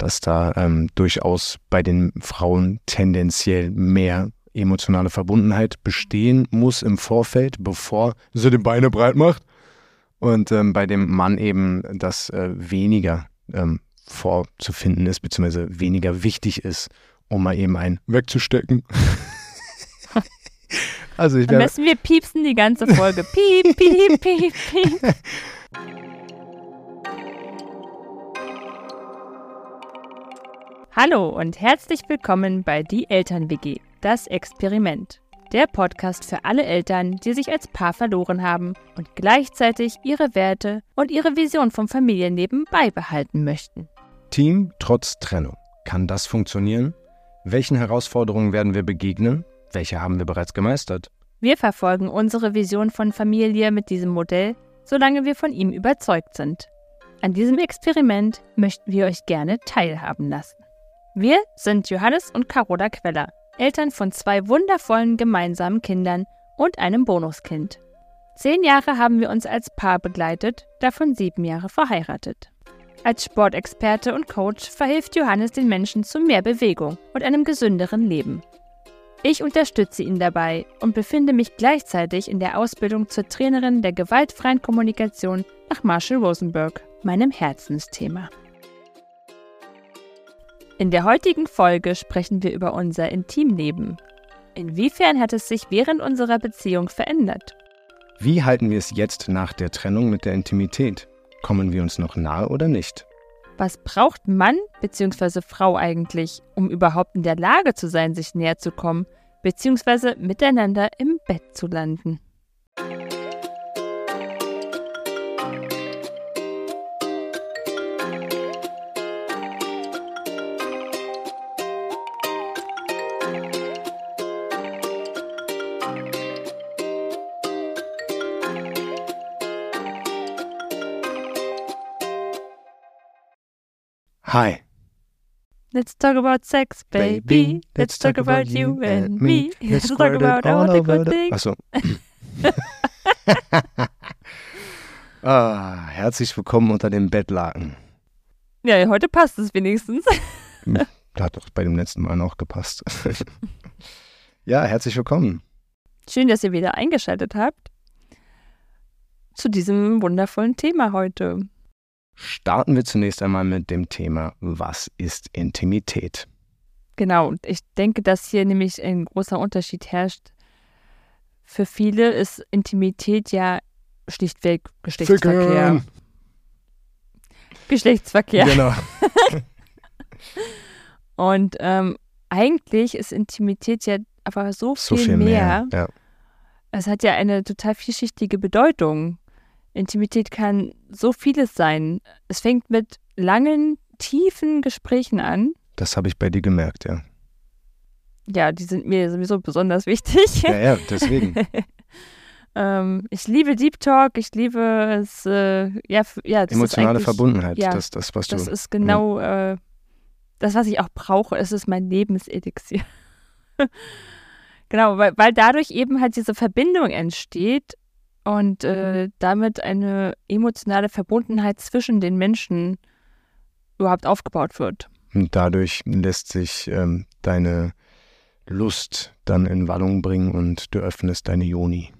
dass da ähm, durchaus bei den Frauen tendenziell mehr emotionale Verbundenheit bestehen muss im Vorfeld, bevor sie die Beine breit macht. Und ähm, bei dem Mann eben das äh, weniger ähm, vorzufinden ist, beziehungsweise weniger wichtig ist, um mal eben einen wegzustecken. also ich Dann müssen wir piepsen die ganze Folge. Piep, piep, piep, piep. Hallo und herzlich willkommen bei Die Eltern-WG, das Experiment. Der Podcast für alle Eltern, die sich als Paar verloren haben und gleichzeitig ihre Werte und ihre Vision vom Familienleben beibehalten möchten. Team trotz Trennung. Kann das funktionieren? Welchen Herausforderungen werden wir begegnen? Welche haben wir bereits gemeistert? Wir verfolgen unsere Vision von Familie mit diesem Modell, solange wir von ihm überzeugt sind. An diesem Experiment möchten wir euch gerne teilhaben lassen. Wir sind Johannes und Carola Queller, Eltern von zwei wundervollen gemeinsamen Kindern und einem Bonuskind. Zehn Jahre haben wir uns als Paar begleitet, davon sieben Jahre verheiratet. Als Sportexperte und Coach verhilft Johannes den Menschen zu mehr Bewegung und einem gesünderen Leben. Ich unterstütze ihn dabei und befinde mich gleichzeitig in der Ausbildung zur Trainerin der gewaltfreien Kommunikation nach Marshall Rosenberg, meinem Herzensthema. In der heutigen Folge sprechen wir über unser Intimleben. Inwiefern hat es sich während unserer Beziehung verändert? Wie halten wir es jetzt nach der Trennung mit der Intimität? Kommen wir uns noch nahe oder nicht? Was braucht Mann bzw. Frau eigentlich, um überhaupt in der Lage zu sein, sich näher zu kommen bzw. miteinander im Bett zu landen? Hi. Let's talk about sex, baby. Let's, talk, about, you and me. Let's talk about all the good things. Achso. ah, herzlich willkommen unter dem Bettlaken. Ja, heute passt es wenigstens. Hat doch bei dem letzten Mal noch gepasst. ja, herzlich willkommen. Schön, dass ihr wieder eingeschaltet habt zu diesem wundervollen Thema heute. Starten wir zunächst einmal mit dem Thema, was ist Intimität? Genau, und ich denke, dass hier nämlich ein großer Unterschied herrscht. Für viele ist Intimität ja schlichtweg Geschlechtsverkehr. Ficken. Geschlechtsverkehr. Genau. und ähm, eigentlich ist Intimität ja aber so viel, so viel mehr. mehr ja. Es hat ja eine total vielschichtige Bedeutung. Intimität kann so vieles sein. Es fängt mit langen, tiefen Gesprächen an. Das habe ich bei dir gemerkt, ja. Ja, die sind mir sowieso besonders wichtig. Ja, ja, deswegen. ähm, ich liebe Deep Talk, ich liebe es, äh, ja, ja. Das Emotionale Verbundenheit, ja, das, das, was du. Das ist genau ja. äh, das, was ich auch brauche. Es ist mein Lebenselixier. genau, weil, weil dadurch eben halt diese Verbindung entsteht und äh, damit eine emotionale Verbundenheit zwischen den Menschen überhaupt aufgebaut wird. Und dadurch lässt sich ähm, deine Lust dann in Wallung bringen und du öffnest deine Joni.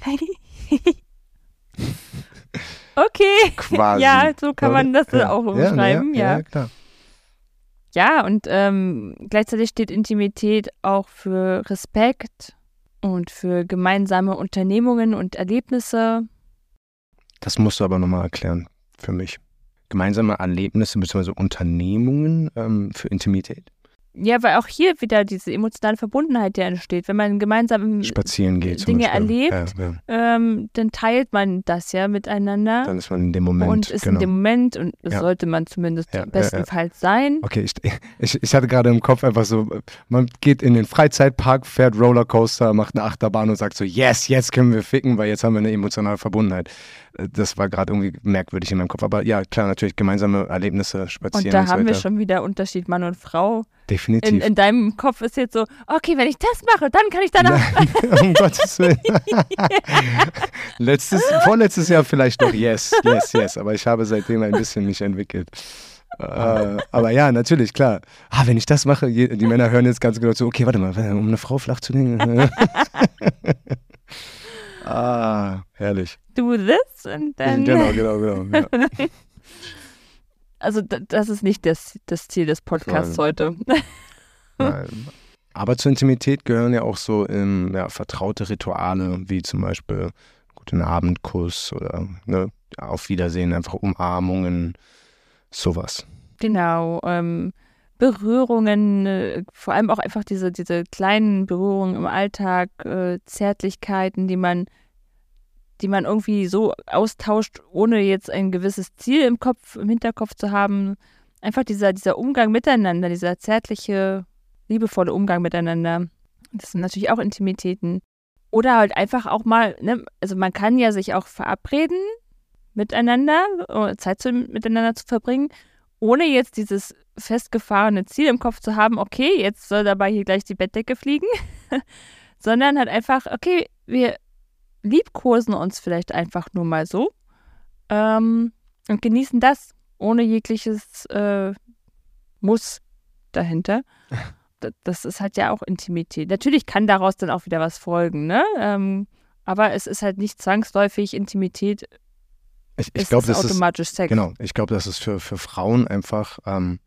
okay. Quasi. Ja, so kann man das ja. auch umschreiben, ja, ja. ja. klar. Ja, und ähm, gleichzeitig steht Intimität auch für Respekt, und für gemeinsame Unternehmungen und Erlebnisse. Das musst du aber nochmal erklären für mich. Gemeinsame Erlebnisse bzw. Unternehmungen ähm, für Intimität? Ja, weil auch hier wieder diese emotionale Verbundenheit, die entsteht. Wenn man gemeinsam spazieren geht, Dinge erlebt, ja, ja. Ähm, dann teilt man das ja miteinander. Dann ist man in dem Moment. Und ist genau. in dem Moment, und das ja. sollte man zumindest bestenfalls sein. Okay, ich, ich, ich hatte gerade im Kopf einfach so, man geht in den Freizeitpark, fährt Rollercoaster, macht eine Achterbahn und sagt so, yes, jetzt können wir ficken, weil jetzt haben wir eine emotionale Verbundenheit das war gerade irgendwie merkwürdig in meinem Kopf. Aber ja, klar, natürlich gemeinsame Erlebnisse, spazieren. Und da und so haben wir schon wieder Unterschied Mann und Frau. Definitiv. In, in, deinem Kopf ist jetzt so, okay, wenn ich das mache, dann kann ich danach. um Gottes Willen. Letztes, vorletztes Jahr vielleicht noch yes, yes, yes. Aber ich habe seitdem ein bisschen mich entwickelt. äh, aber ja, natürlich, klar. Ah, wenn ich das mache, die Männer hören jetzt ganz genau zu, okay, warte mal, um eine Frau flach zu legen. ah, herrlich. Do this and then. Genau, genau, genau. Ja. Also das ist nicht das, das Ziel des Podcasts Nein. heute. Nein. Aber zur Intimität gehören ja auch so ähm, ja, vertraute Rituale, wie zum Beispiel guten Abendkuss oder ne, auf Wiedersehen, einfach Umarmungen, sowas. Genau. Ähm, Berührungen, äh, vor allem auch einfach diese, diese kleinen Berührungen im Alltag, äh, Zärtlichkeiten, die man, die man irgendwie so austauscht, ohne jetzt ein gewisses Ziel im Kopf, im Hinterkopf zu haben. Einfach dieser, dieser Umgang miteinander, dieser zärtliche, liebevolle Umgang miteinander. Das sind natürlich auch Intimitäten. Oder halt einfach auch mal, ne, also man kann ja sich auch verabreden, miteinander, äh, Zeit zu, miteinander zu verbringen, ohne jetzt dieses festgefahrene Ziel im Kopf zu haben, okay, jetzt soll dabei hier gleich die Bettdecke fliegen, sondern halt einfach, okay, wir liebkosen uns vielleicht einfach nur mal so ähm, und genießen das ohne jegliches äh, Muss dahinter. Das ist halt ja auch Intimität. Natürlich kann daraus dann auch wieder was folgen, ne? Ähm, aber es ist halt nicht zwangsläufig Intimität, Ich, ich glaube, ist das ist automatisch Sex. Genau, ich glaube, das ist für, für Frauen einfach ähm,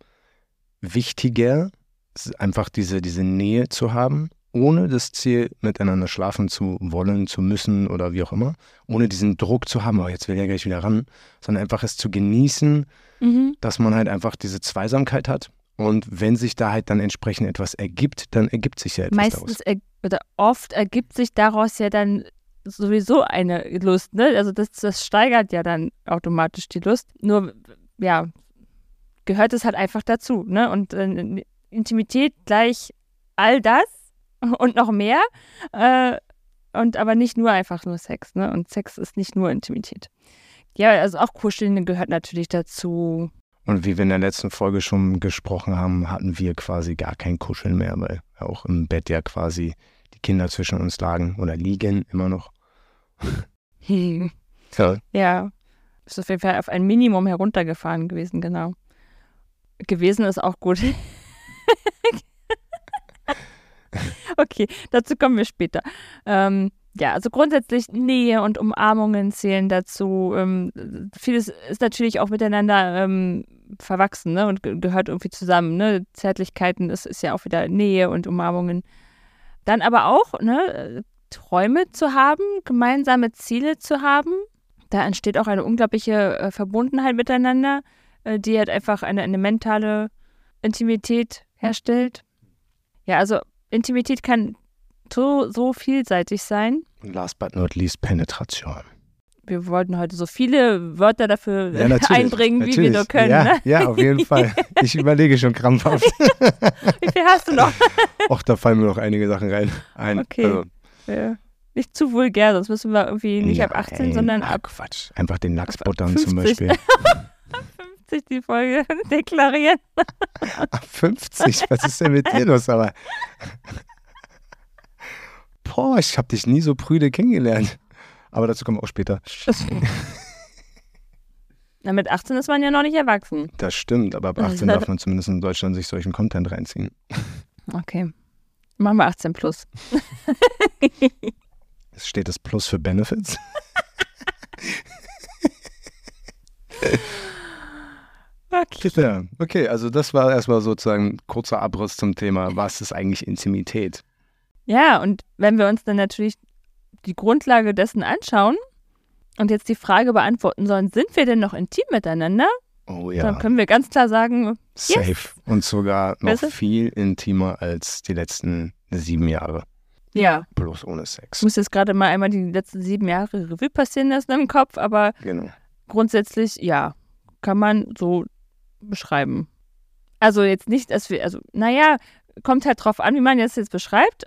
wichtiger, einfach diese, diese Nähe zu haben, ohne das Ziel, miteinander schlafen zu wollen, zu müssen oder wie auch immer, ohne diesen Druck zu haben, oh, jetzt will er gleich wieder ran, sondern einfach es zu genießen, Mhm. dass man halt einfach diese Zweisamkeit hat. Und wenn sich da halt dann entsprechend etwas ergibt, dann ergibt sich ja etwas Meistens daraus. er, oder oft ergibt sich daraus ja dann sowieso eine Lust, ne? Also das, das steigert ja dann automatisch die Lust. Nur, ja, gehört es halt einfach dazu, ne? Und äh, Intimität gleich all das und noch mehr. Äh, und aber nicht nur einfach nur Sex, ne? Und Sex ist nicht nur Intimität. Ja, also auch Kuscheln gehört natürlich dazu. Und wie wir in der letzten Folge schon gesprochen haben, hatten wir quasi gar kein Kuscheln mehr, weil auch im Bett ja quasi die Kinder zwischen uns lagen oder liegen immer noch. Hm. Ja, Ja, ist auf jeden Fall auf ein Minimum heruntergefahren gewesen, genau. Gewesen ist auch gut. okay, dazu kommen wir später. Ähm, ja, also grundsätzlich Nähe und Umarmungen zählen dazu. Ähm, vieles ist natürlich auch miteinander ähm, verwachsen ne, und ge gehört irgendwie zusammen. Ne? Zärtlichkeiten ist, ist ja auch wieder Nähe und Umarmungen. Dann aber auch ne, Träume zu haben, gemeinsame Ziele zu haben. Da entsteht auch eine unglaubliche äh, Verbundenheit miteinander, äh, die halt einfach eine, eine mentale Intimität herstellt. Ja, also Intimität kann so, so vielseitig sein. last but not least Penetration. Wir wollten heute so viele Wörter dafür Ja, natürlich, einbringen, wie wir natürlich. nur können. Ja, Ne? ja, auf jeden Fall. Ich überlege schon krampfhaft. Wie viel hast du noch? Och, da fallen mir noch einige Sachen rein. Ein, Okay. Also, Ja. Nicht zu vulgär, sonst müssen wir irgendwie nicht ab 18, nein, sondern ach, ab Quatsch. Einfach den Lachs buttern 50. zum Beispiel. 50 die Folge deklarieren. Ab 50? Was ist denn mit dir los? Aber. Boah, ich habe dich nie so prüde kennengelernt. Aber dazu kommen wir auch später. Na, mit 18 ist man ja noch nicht erwachsen. Das stimmt, aber ab Das ist 18 halt- darf man zumindest in Deutschland sich solchen Content reinziehen. Okay. Machen wir 18 plus. Es steht das Plus für Benefits. Okay. Okay, also das war erstmal sozusagen ein kurzer Abriss zum Thema, was ist eigentlich Intimität? Ja, und wenn wir uns dann natürlich die Grundlage dessen anschauen und jetzt die Frage beantworten sollen, sind wir denn noch intim miteinander? Oh Dann ja, können wir ganz klar sagen, safe. Und sogar noch Weißt du? viel intimer als die letzten sieben Jahre. ja. Bloß ohne Ich Sex. muss jetzt gerade mal einmal die letzten sieben Jahre Revue passieren lassen im Kopf, aber Genau. grundsätzlich, ja, kann man so beschreiben. Also jetzt nicht, dass wir, also, naja, kommt halt drauf an, wie man das jetzt beschreibt.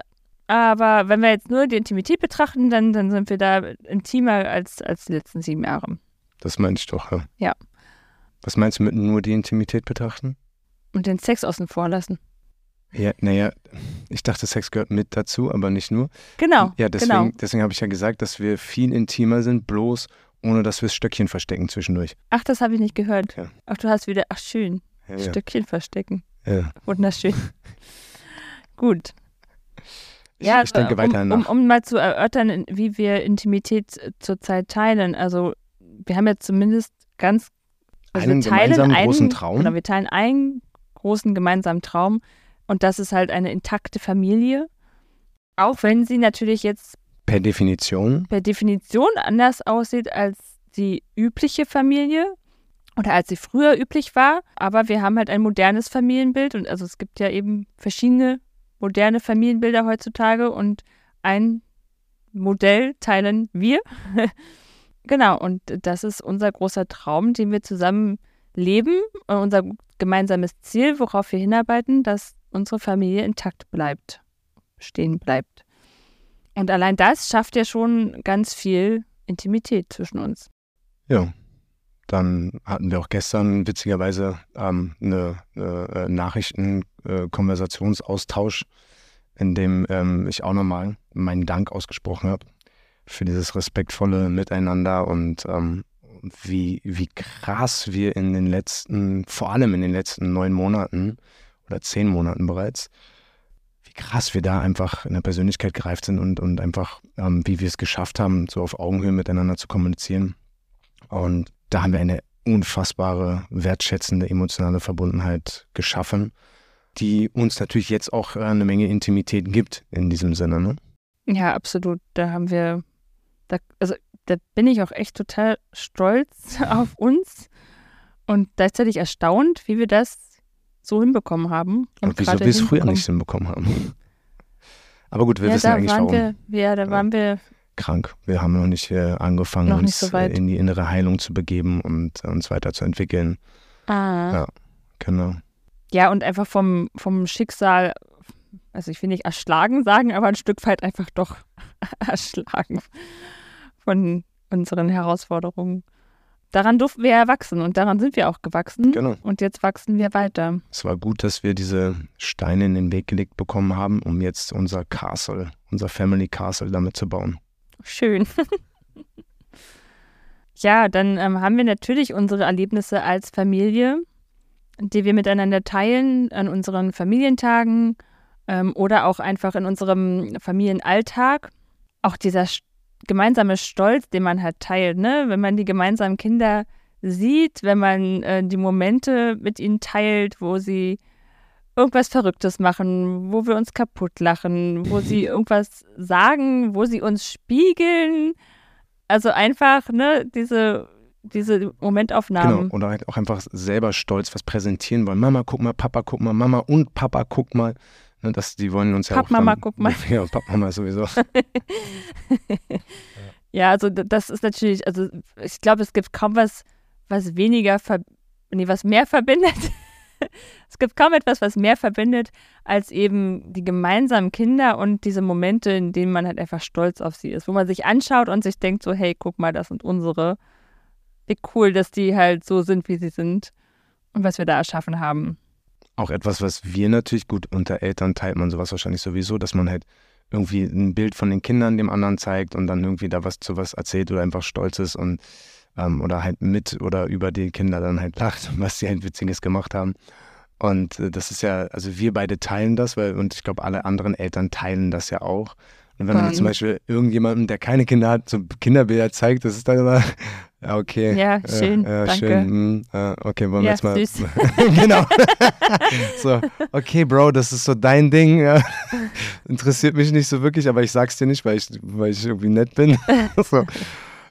Aber wenn wir jetzt nur die Intimität betrachten, dann, dann sind wir da intimer als, als die letzten sieben Jahre. Das meine ich doch. Ja. Ja. Was meinst du mit nur die Intimität betrachten? Und den Sex außen vor lassen. Ja, naja, ich dachte, Sex gehört mit dazu, aber nicht nur. Genau. Ja, deswegen, genau. deswegen habe ich ja gesagt, dass wir viel intimer sind, bloß ohne dass wir das Stöckchen verstecken zwischendurch. Ach, das habe ich nicht gehört. Ja. Ach, du hast wieder, ach, schön. Ja, Stückchen verstecken. ja. Wunderschön. Gut. Ich, ich denke um, weiter um, nach. um mal zu erörtern, wie wir Intimität zurzeit teilen. Also wir haben ja zumindest ganz also Einen wir teilen gemeinsamen einen, großen Traum. Genau, wir teilen einen großen gemeinsamen Traum und das ist halt eine intakte Familie. Auch wenn sie natürlich jetzt Per Definition. per Definition anders aussieht als die übliche Familie oder als sie früher üblich war. Aber wir haben halt ein modernes Familienbild und also es gibt ja eben verschiedene moderne Familienbilder heutzutage und ein Modell teilen wir. genau, und das ist unser großer Traum, den wir zusammen leben, äh, unser gemeinsames Ziel, worauf wir hinarbeiten, dass unsere Familie intakt bleibt, stehen bleibt. Und allein das schafft ja schon ganz viel Intimität zwischen uns. Ja. Dann hatten wir auch gestern witzigerweise ähm, eine, eine äh, Nachrichten-Konversationsaustausch, in dem ähm, ich auch nochmal meinen Dank ausgesprochen habe für dieses respektvolle Miteinander und ähm, wie, wie krass wir in den letzten, vor allem in den letzten neun Monaten oder zehn Monaten bereits, wie krass wir da einfach in der Persönlichkeit gereift sind und, und einfach, ähm, wie wir es geschafft haben, so auf Augenhöhe miteinander zu kommunizieren. Und da haben wir eine unfassbare, wertschätzende, emotionale Verbundenheit geschaffen, die uns natürlich jetzt auch äh, eine Menge Intimität gibt in diesem Sinne. Ne? Ja, absolut. Da haben wir, da, also da bin ich auch echt total stolz auf uns und gleichzeitig erstaunt, wie wir das so hinbekommen haben. Und, wieso gerade wir es früher nicht hinbekommen haben. Aber gut, wir ja, wissen eigentlich warum. wir, ja, da Ja. waren wir, Krank. Wir haben noch nicht äh, angefangen, Noch nicht uns so in die innere Heilung zu begeben und uns weiterzuentwickeln. ah, Ja. Genau. ja, und einfach vom, vom Schicksal, also ich will nicht erschlagen sagen, aber ein Stück weit einfach doch erschlagen von unseren Herausforderungen. Daran durften wir ja wachsen und daran sind wir auch gewachsen. Genau. Und jetzt wachsen wir weiter. Es war gut, dass wir diese Steine in den Weg gelegt bekommen haben, um jetzt unser Castle, unser Family Castle damit zu bauen. Schön. ja, dann ähm, haben wir natürlich unsere Erlebnisse als Familie, die wir miteinander teilen an unseren Familientagen ähm, oder auch einfach in unserem Familienalltag. Auch dieser gemeinsame Stolz, den man halt teilt, ne? wenn man die gemeinsamen Kinder sieht, wenn man äh, die Momente mit ihnen teilt, wo sie irgendwas Verrücktes machen, wo wir uns kaputt lachen, wo sie irgendwas sagen, wo sie uns spiegeln. Also einfach, ne, diese, diese Momentaufnahmen. Genau. Oder halt auch einfach selber stolz was präsentieren wollen. Mama, guck mal, Papa, guck mal, Mama und Papa, guck mal. Ne, das, die wollen uns ja auch. Pappmama, dann- guck mal. Ja, Pappmama sowieso. Ja, also das ist natürlich, also ich glaube, es gibt kaum was, was weniger, ver nee, was mehr verbindet. es gibt kaum etwas, was mehr verbindet, als eben die gemeinsamen Kinder und diese Momente, in denen man halt einfach stolz auf sie ist, wo man sich anschaut und sich denkt so, hey, guck mal, das sind unsere. Wie cool, dass die halt so sind, wie sie sind und was wir da erschaffen haben. Auch etwas, was wir natürlich gut unter Eltern teilt man sowas wahrscheinlich sowieso, dass man halt irgendwie ein Bild von den Kindern dem anderen zeigt und dann irgendwie da was zu was erzählt oder einfach stolz ist und ähm, oder halt mit oder über die Kinder dann halt lacht, was sie halt Witziges gemacht haben. Und äh, das ist ja, also wir beide teilen das, weil, und ich glaube, alle anderen Eltern teilen das ja auch. Und wenn man zum Beispiel irgendjemandem, der keine Kinder hat, so Kinderbilder zeigt, das ist dann immer, ja, okay. Ja, äh, schön, ja, danke. schön. äh, okay, wollen wir Ja, jetzt mal. süß. genau. so, okay, Bro, das ist so dein Ding. Interessiert mich nicht so wirklich, aber ich sag's dir nicht, weil ich, weil ich irgendwie nett bin. so.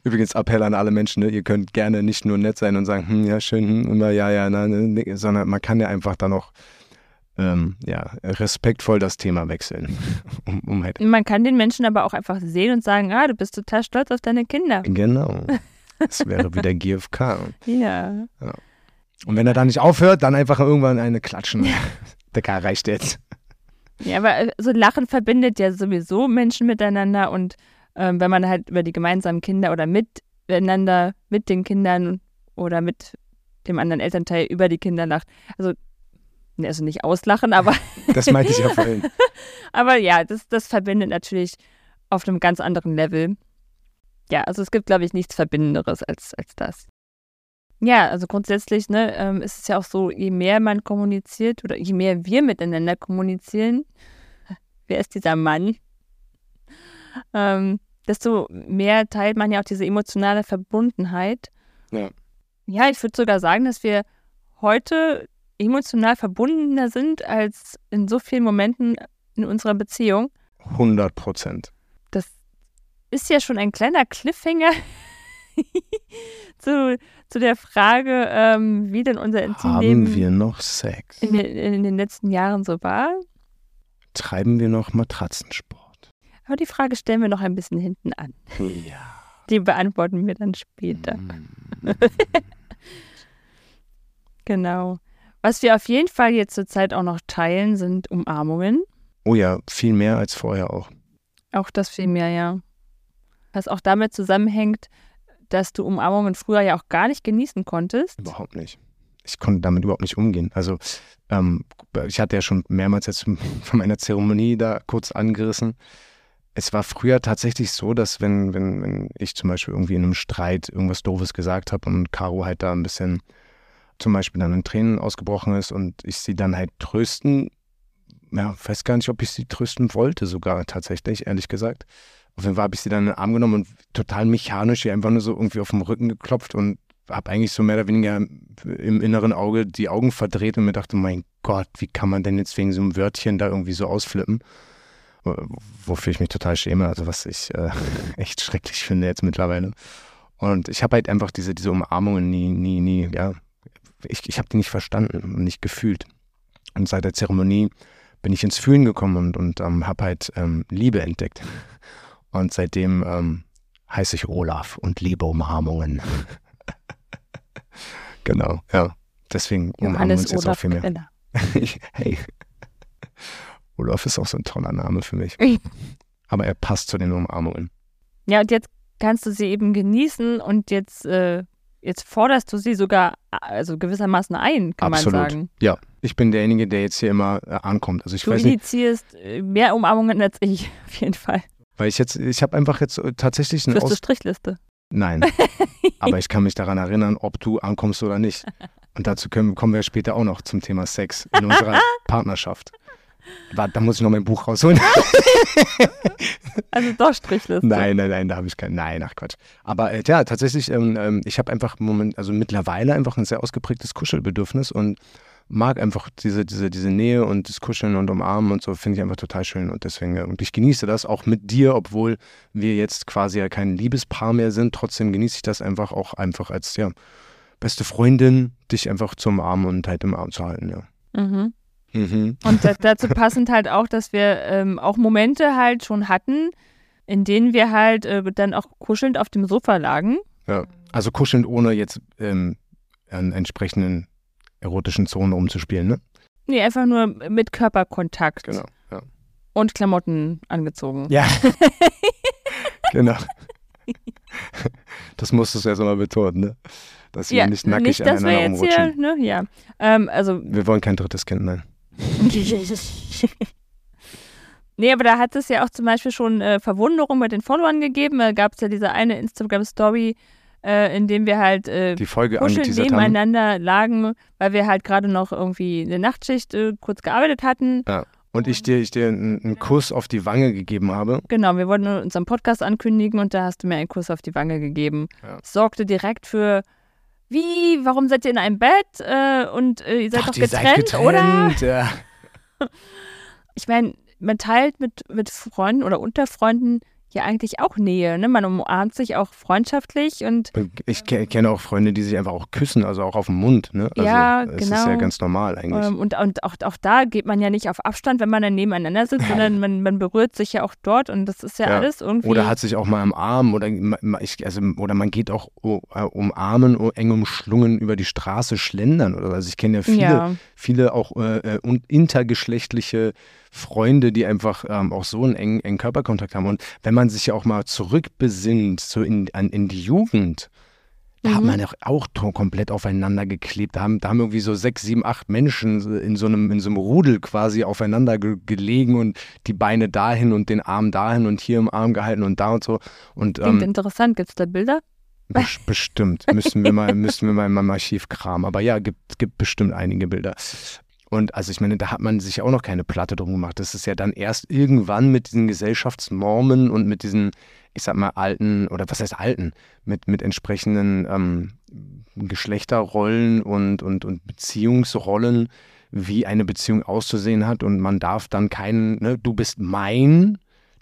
Übrigens Appell an alle Menschen, ne? ihr könnt gerne nicht nur nett sein und sagen, hm, ja, schön, hm, immer ja, ja, nein, ne, sondern man kann ja einfach dann auch ähm, ja, respektvoll das Thema wechseln. um, um halt, Man kann den Menschen aber auch einfach sehen und sagen, ah, du bist total stolz auf deine Kinder. genau. Das wäre wieder GFK. Ja. Und wenn er da nicht aufhört, dann einfach irgendwann eine klatschen. Dicker reicht jetzt. Ja, aber äh, so Lachen verbindet ja sowieso Menschen miteinander und ähm, wenn man halt über die gemeinsamen Kinder oder miteinander, mit den Kindern oder mit dem anderen Elternteil über die Kinder lacht. Also, ne, also nicht auslachen, aber, Das meinte ich ja vorhin. aber ja, das, das verbindet natürlich auf einem ganz anderen Level. Ja, also es gibt, glaube ich, nichts Verbindenderes als, als das. Ja, also grundsätzlich ne, ähm, ist es ja auch so, je mehr man kommuniziert oder je mehr wir miteinander kommunizieren, wer ist dieser Mann, ähm, desto mehr teilt man ja auch diese emotionale Verbundenheit. Ja. Ja, ich würde sogar sagen, dass wir heute emotional verbundener sind als in so vielen Momenten in unserer Beziehung. 100 Prozent. Das ist ja schon ein kleiner Cliffhanger zu, zu der Frage, ähm, wie denn unser Intimleben Haben wir noch Sex? in, den- in den letzten Jahren so war. Treiben wir noch Matratzensport? Aber die Frage stellen wir noch ein bisschen hinten an. Ja. Die beantworten wir dann später. Mhm. Genau. Was wir auf jeden Fall jetzt zurzeit auch noch teilen, sind Umarmungen. Oh ja, viel mehr als vorher auch. Auch das viel mehr, ja. Was auch damit zusammenhängt, dass du Umarmungen früher ja auch gar nicht genießen konntest. Überhaupt nicht. Ich konnte damit überhaupt nicht umgehen. Also ähm, ich hatte ja schon mehrmals jetzt von meiner Zeremonie da kurz angerissen. Es war früher tatsächlich so, dass wenn, wenn, wenn ich zum Beispiel irgendwie in einem Streit irgendwas Doofes gesagt habe und Caro halt da ein bisschen zum Beispiel dann in Tränen ausgebrochen ist und ich sie dann halt trösten, ja, weiß gar nicht, ob ich sie trösten wollte sogar tatsächlich, ehrlich gesagt. Auf jeden Fall habe ich sie dann in den Arm genommen und total mechanisch ihr einfach nur so irgendwie auf den Rücken geklopft und habe eigentlich so mehr oder weniger im inneren Auge die Augen verdreht und mir dachte, mein Gott, wie kann man denn jetzt wegen so einem Wörtchen da irgendwie so ausflippen? Wofür ich mich total schäme, also was ich äh, echt schrecklich finde jetzt mittlerweile. Und ich habe halt einfach diese, diese Umarmungen nie, nie, nie, ja, ich, ich habe die nicht verstanden und nicht gefühlt. Und seit der Zeremonie bin ich ins Fühlen gekommen und, und ähm, habe halt ähm, Liebe entdeckt. Und seitdem ähm, heiße ich Olaf und liebe Umarmungen. genau, ja. Deswegen umarmen wir uns jetzt auch viel mehr. Hey. Olaf ist auch so ein toller Name für mich. Aber er passt zu den Umarmungen. Ja, und jetzt kannst du sie eben genießen und jetzt, äh, jetzt forderst du sie sogar also gewissermaßen ein, kann Absolut. man sagen. Ja, ich bin derjenige, der jetzt hier immer äh, ankommt. Also ich Du weiß nicht, initiierst äh, mehr Umarmungen als ich, auf jeden Fall. weil ich jetzt, ich habe einfach jetzt äh, tatsächlich Führst du Aus... Strichliste? Nein, aber ich kann mich daran erinnern, ob du ankommst oder nicht. Und dazu können, kommen wir später auch noch zum Thema Sex in unserer Partnerschaft. Warte, da muss ich noch mein Buch rausholen. Also doch Strichliste. Nein, nein, nein, da habe ich keinen. Nein, ach Quatsch. Aber äh, ja, tatsächlich, ähm, ähm, ich habe einfach Moment, also mittlerweile einfach ein sehr ausgeprägtes Kuschelbedürfnis und mag einfach diese, diese, diese Nähe und das Kuscheln und Umarmen und so, finde ich einfach total schön. Und deswegen, äh, und ich genieße das auch mit dir, obwohl wir jetzt quasi ja kein Liebespaar mehr sind. Trotzdem genieße ich das einfach auch einfach als ja, beste Freundin, dich einfach zu umarmen und halt im Arm zu halten, ja. Mhm. Mhm. Und da, dazu passend halt auch, dass wir ähm, auch Momente halt schon hatten, in denen wir halt äh, dann auch kuschelnd auf dem Sofa lagen. Ja. Also kuschelnd, ohne jetzt ähm, an entsprechenden erotischen Zonen rumzuspielen, ne? Nee, einfach nur mit Körperkontakt Genau. Ja. und Klamotten angezogen. Ja. genau. Das musstest du erst mal betonen, ne? Dass wir nicht nackig nicht, dass wir aneinander jetzt hier, rumrutschen. ne, ja. Ähm, also, Wir wollen kein drittes Kind, nein. Nee, aber da hat es ja auch zum Beispiel schon äh, Verwunderung bei den Followern gegeben. Da gab es ja diese eine Instagram-Story, äh, in dem wir halt äh, Die Folge angeteasert haben. nebeneinander lagen, weil wir halt gerade noch irgendwie eine Nachtschicht äh, kurz gearbeitet hatten. Und ich dir, ich dir einen, einen Kuss auf die Wange gegeben habe. Genau, wir wollten unseren Podcast ankündigen und da hast du mir einen Kuss auf die Wange gegeben. Ja. Sorgte direkt für, wie, warum seid ihr in einem Bett äh, und äh, ihr seid doch ihr getrennt, seid oder? getrennt, Ja. Ich meine, man teilt mit, mit Freunden oder unter Freunden ja eigentlich auch Nähe. Ne? Man umarmt sich auch freundschaftlich und Ich ke- kenne auch Freunde, die sich einfach auch küssen, also auch auf den Mund, ne? Also, Ja, Das ist ja genau. ganz normal eigentlich. Ähm, und, und auch, auch da geht man ja nicht auf Abstand, wenn man dann nebeneinander sitzt, sondern man, man berührt sich ja auch dort und das ist ja, Ja. alles irgendwie. Oder hat sich auch mal am Arm oder, ich, also, oder man geht auch äh, umarmen, eng umschlungen über die Straße schlendern. Oder so. Also ich kenne ja viele, ja. viele auch äh, äh, intergeschlechtliche Freunde, die einfach ähm, auch so einen engen, engen Körperkontakt haben. Und wenn man sich ja auch mal zurückbesinnt, so in, an, in die Jugend, da hat Mhm. man ja auch komplett aufeinander geklebt. Da haben, da haben irgendwie so sechs, sieben, acht Menschen in so einem, in so einem Rudel quasi aufeinander ge gelegen und die Beine dahin und den Arm dahin und hier im Arm gehalten und da und so. Und Klingt ähm, interessant. Gibt es da Bilder? Bes- Bestimmt. Müssen wir mal, müssen wir mal in meinem Archiv kramen. Aber ja, gibt, gibt bestimmt einige Bilder. Und also ich meine, da hat man sich auch noch keine Platte drum gemacht. Das ist ja dann erst irgendwann mit diesen Gesellschaftsnormen und mit diesen, ich sag mal, alten, oder was heißt alten, mit, mit entsprechenden ähm, Geschlechterrollen und, und, und Beziehungsrollen, wie eine Beziehung auszusehen hat. Und man darf dann keinen, ne, du bist mein,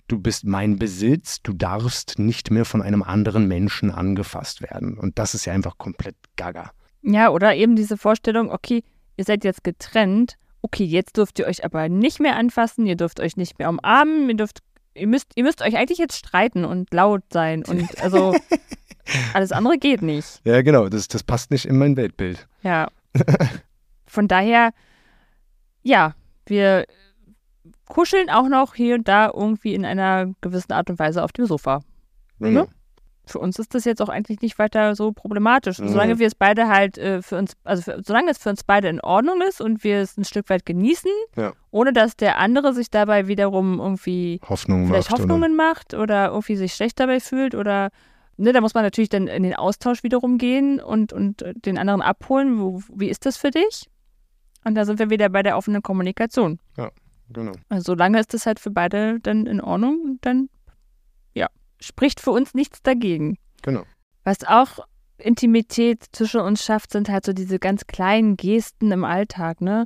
du bist mein Besitz, du darfst nicht mehr von einem anderen Menschen angefasst werden. Und das ist ja einfach komplett gaga. Ja, oder eben diese Vorstellung, okay, ihr seid jetzt getrennt, okay, jetzt dürft ihr euch aber nicht mehr anfassen, ihr dürft euch nicht mehr umarmen, ihr dürft, ihr müsst, ihr müsst euch eigentlich jetzt streiten und laut sein und also alles andere geht nicht. Ja, genau, das, das passt nicht in mein Weltbild. Ja. Von daher, ja, wir kuscheln auch noch hier und da irgendwie in einer gewissen Art und Weise auf dem Sofa. Genau. Für uns ist das jetzt auch eigentlich nicht weiter so problematisch. Mhm. Solange wir es beide halt äh, für uns, also für, solange es für uns beide in Ordnung ist und wir es ein Stück weit genießen, Ja. ohne dass der andere sich dabei wiederum irgendwie Hoffnung vielleicht macht. Hoffnungen macht oder irgendwie sich schlecht dabei fühlt oder ne, da muss man natürlich dann in den Austausch wiederum gehen und, und den anderen abholen. Wo, wie ist das für dich? Und da sind wir wieder bei der offenen Kommunikation. Oder, genau. Also solange ist das halt für beide dann in Ordnung dann, ja, spricht für uns nichts dagegen. genau. Was auch Intimität zwischen uns schafft, sind halt so diese ganz kleinen Gesten im Alltag, ne?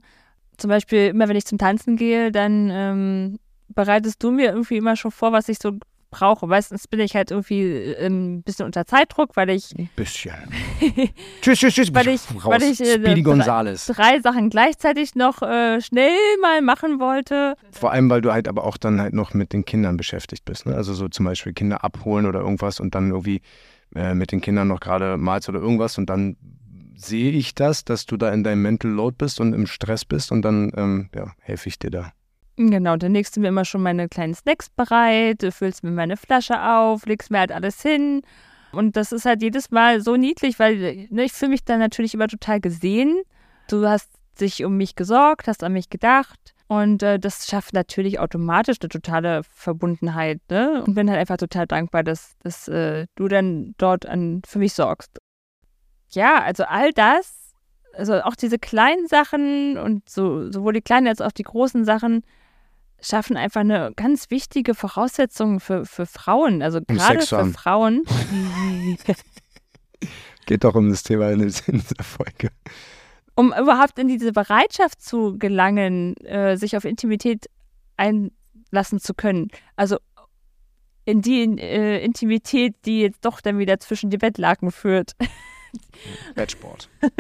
Zum Beispiel, immer wenn ich zum Tanzen gehe, dann ähm, bereitest du mir irgendwie immer schon vor, was ich so brauche. Meistens bin ich halt irgendwie äh, ein bisschen unter Zeitdruck, weil ich Ein bisschen. tschüss, tschüss, tschüss. Weil ich- raus. weil ich, äh, Speedy drei- Gonzales. drei Sachen gleichzeitig noch äh, schnell mal machen wollte. Vor allem, weil du halt aber auch dann halt noch mit den Kindern beschäftigt bist. Ne? Also so zum Beispiel Kinder abholen oder irgendwas und dann irgendwie äh, mit den Kindern noch gerade malst oder irgendwas und dann sehe ich das, dass du da in deinem Mental Load bist und im Stress bist und dann ähm, ja, helfe ich dir da. Genau, dann legst du mir immer schon meine kleinen Snacks bereit, du füllst mir meine Flasche auf, legst mir halt alles hin. Und das ist halt jedes Mal so niedlich, weil ne, ich fühle mich dann natürlich immer total gesehen. Du hast dich um mich gesorgt, hast an mich gedacht. Und äh, das schafft natürlich automatisch eine totale Verbundenheit. Ne? Und bin halt einfach total dankbar, dass, dass äh, du dann dort an, für mich sorgst. Ja, also all das, also auch diese kleinen Sachen und so, sowohl die kleinen als auch die großen Sachen, schaffen einfach eine ganz wichtige Voraussetzung für, für Frauen. Also gerade für haben. Frauen. Geht doch um das Thema in dieser Folge. um überhaupt in diese Bereitschaft zu gelangen, äh, sich auf Intimität einlassen zu können. Also in die äh, Intimität, die jetzt doch dann wieder zwischen die Bettlaken führt. Bettsport.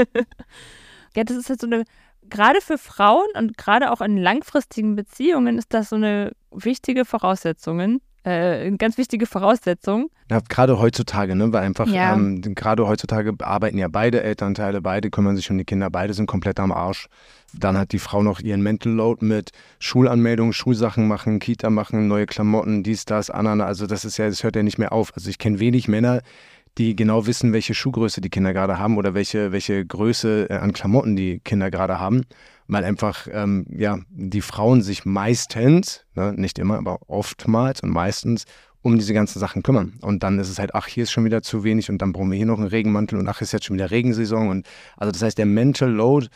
Ja, das ist halt so eine, gerade für Frauen und gerade auch in langfristigen Beziehungen ist das so eine wichtige Voraussetzung, äh, eine ganz wichtige Voraussetzung. Ja, gerade heutzutage, ne? Weil einfach, Ja. ähm, gerade heutzutage arbeiten ja beide Elternteile, beide kümmern sich um die Kinder, beide sind komplett am Arsch. Dann hat die Frau noch ihren Mental Load mit Schulanmeldungen, Schulsachen machen, Kita machen, neue Klamotten, dies, das, Anana. Also das ist ja, das hört ja nicht mehr auf. Also ich kenne wenig Männer, die genau wissen, welche Schuhgröße die Kinder gerade haben oder welche, welche Größe äh, an Klamotten die Kinder gerade haben. Weil einfach, ähm, ja, die Frauen sich meistens, ne, nicht immer, aber oftmals und meistens um diese ganzen Sachen kümmern. Und dann ist es halt, ach, hier ist schon wieder zu wenig und dann brauchen wir hier noch einen Regenmantel und ach, ist jetzt schon wieder Regensaison. Und also das heißt, der Mental Load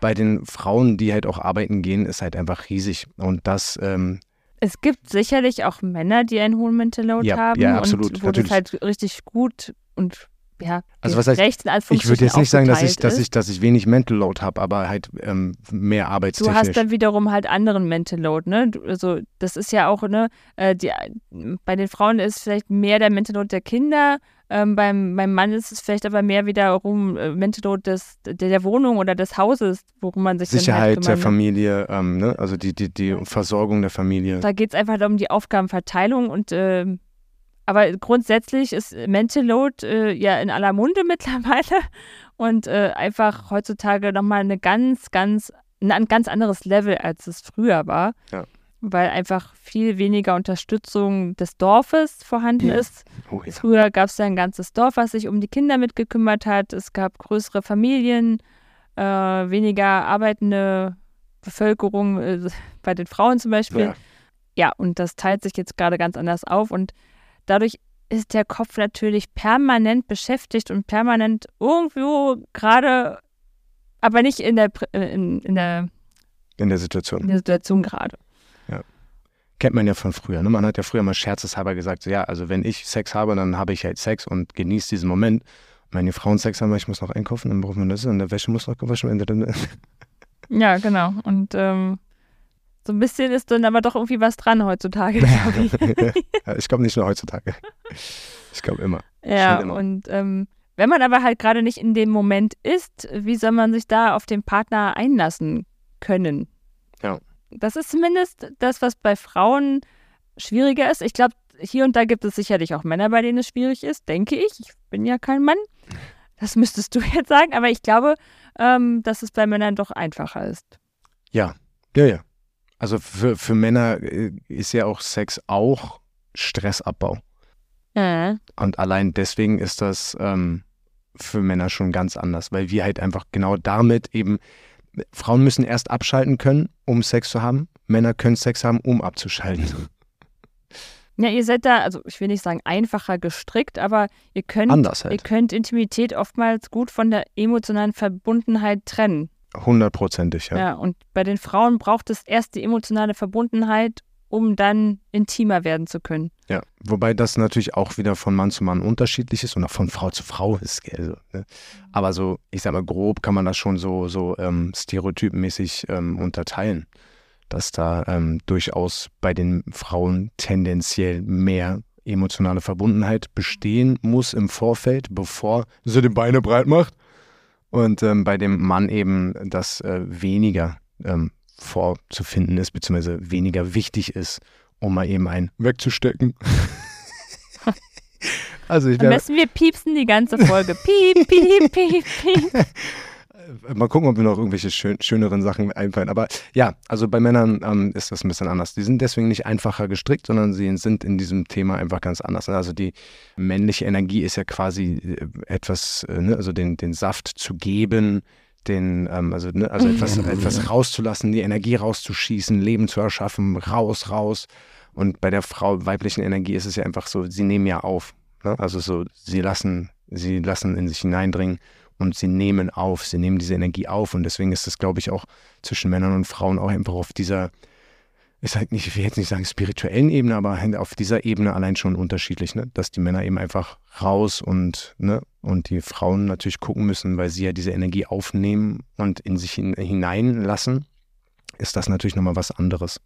bei den Frauen, die halt auch arbeiten gehen, ist halt einfach riesig. Und das, ähm, Es gibt sicherlich auch Männer, die einen hohen Mental Load Ja, haben ja, absolut, und wo natürlich. das halt richtig gut und ja, Also was heißt, recht in ich würde jetzt nicht sagen, dass ich, dass ich, dass ich wenig Mental Load habe, aber halt ähm, mehr Du arbeitstechnisch. hast dann wiederum halt anderen Mental Load, ne? Du, also das ist ja auch, ne, äh, die, bei den Frauen ist vielleicht mehr der Mental Load der Kinder, ähm, beim, beim Mann ist es vielleicht aber mehr wiederum äh, Mental Load des, der, der Wohnung oder des Hauses, worum man sich Sicherheit halt der. Familie, ähm, ne? also die, die, die Versorgung der Familie. Da geht es einfach um die Aufgabenverteilung und ähm, aber grundsätzlich ist Mental Load äh, ja in aller Munde mittlerweile und äh, einfach heutzutage nochmal eine ganz, ganz, ein ganz anderes Level, als es früher war. Ja. Weil einfach viel weniger Unterstützung des Dorfes vorhanden Ja. ist. Oh, ja. Früher gab es ja ein ganzes Dorf, was sich um die Kinder mitgekümmert hat. Es gab größere Familien, äh, weniger arbeitende Bevölkerung, äh, bei den Frauen zum Beispiel. Ja. Ja, und das teilt sich jetzt gerade ganz anders auf und dadurch ist der Kopf natürlich permanent beschäftigt und permanent irgendwo gerade, aber nicht in der, äh, in, in der, in der Situation. In der Situation gerade. Ja. Kennt man ja von früher. Ne? Man hat ja früher mal scherzeshalber gesagt, so, ja, also wenn ich Sex habe, dann habe ich halt Sex und genieße diesen Moment. Und wenn die Frauen Sex haben, ich muss noch einkaufen, dann braucht man das und der Wäsche muss noch gewaschen werden. Ja, genau. Und ähm, so ein bisschen ist dann aber doch irgendwie was dran heutzutage, glaube ich. ich glaube nicht nur heutzutage. Ich glaube immer. Ja, immer. und ähm, wenn man aber halt gerade nicht in dem Moment ist, wie soll man sich da auf den Partner einlassen können? Ja. Das ist zumindest das, was bei Frauen schwieriger ist. Ich glaube, hier und da gibt es sicherlich auch Männer, bei denen es schwierig ist, denke ich. Ich bin ja kein Mann. Das müsstest du jetzt sagen, aber ich glaube, ähm, dass es bei Männern doch einfacher ist. Ja, ja, ja. Also für, für Männer äh, ist ja auch Sex auch Stressabbau. Mhm. Und allein deswegen ist das ähm, für Männer schon ganz anders, weil wir halt einfach genau damit eben, Frauen müssen erst abschalten können, um Sex zu haben. Männer können Sex haben, um abzuschalten. Ja, ihr seid da, also ich will nicht sagen einfacher gestrickt, aber ihr könnt, halt. ihr könnt Intimität oftmals gut von der emotionalen Verbundenheit trennen. Hundertprozentig, ja. Ja, und bei den Frauen braucht es erst die emotionale Verbundenheit, um dann intimer werden zu können. Ja, wobei das natürlich auch wieder von Mann zu Mann unterschiedlich ist und auch von Frau zu Frau ist. Also, ne? Aber so, ich sag mal, grob kann man das schon so, so ähm, stereotypenmäßig ähm, unterteilen, dass da ähm, durchaus bei den Frauen tendenziell mehr emotionale Verbundenheit bestehen muss im Vorfeld, bevor sie die Beine breit macht und ähm, bei dem Mann eben das äh, weniger ähm, vorzufinden ist, beziehungsweise weniger wichtig ist, um mal eben einen wegzustecken. also ich Am besten wir piepsen die ganze Folge. Piep, piep, piep, piep. Mal gucken, ob wir noch irgendwelche schön, schöneren Sachen einfallen. Aber ja, also bei Männern ähm, ist das ein bisschen anders. Die sind deswegen nicht einfacher gestrickt, sondern sie sind in diesem Thema einfach ganz anders. Also die männliche Energie ist ja quasi äh, etwas, äh, ne, also den, den Saft zu geben, den, ähm, also, ne, also etwas, etwas rauszulassen, die Energie rauszuschießen, Leben zu erschaffen, raus, raus. Und bei der Frau weiblichen Energie ist es ja einfach so, sie nehmen ja auf. Ne? Also so, sie lassen, sie lassen in sich hineindringen und sie nehmen auf, sie nehmen diese Energie auf und deswegen ist es, glaube ich, auch zwischen Männern und Frauen auch einfach auf dieser, ist halt nicht, ich will jetzt nicht sagen spirituellen Ebene, aber halt auf dieser Ebene allein schon unterschiedlich, ne? dass die Männer eben einfach raus und, ne, und die Frauen natürlich gucken müssen, weil sie ja diese Energie aufnehmen und in sich hin, hineinlassen, ist das natürlich nochmal was anderes.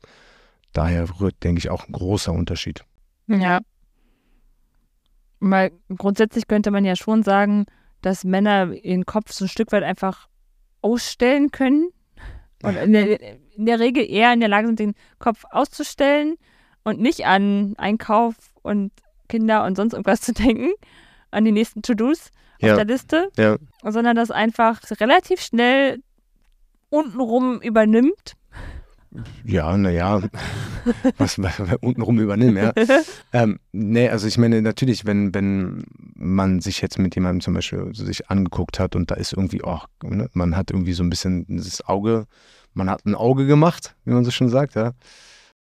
Daher rührt, denke ich, auch ein großer Unterschied. Ja. Weil grundsätzlich könnte man ja schon sagen, dass Männer ihren Kopf so ein Stück weit einfach ausstellen können. Und in der, in der Regel eher in der Lage sind, den Kopf auszustellen und nicht an Einkauf und Kinder und sonst irgendwas zu denken, an die nächsten To-Dos ja. auf der Liste, ja. sondern das einfach relativ schnell untenrum übernimmt ja, naja, was, was untenrum übernehmen, ja. ähm, nee, also ich meine, natürlich, wenn, wenn man sich jetzt mit jemandem zum Beispiel sich angeguckt hat und da ist irgendwie, oh, ne, man hat irgendwie so ein bisschen das Auge, man hat ein Auge gemacht, wie man so schon sagt, ja.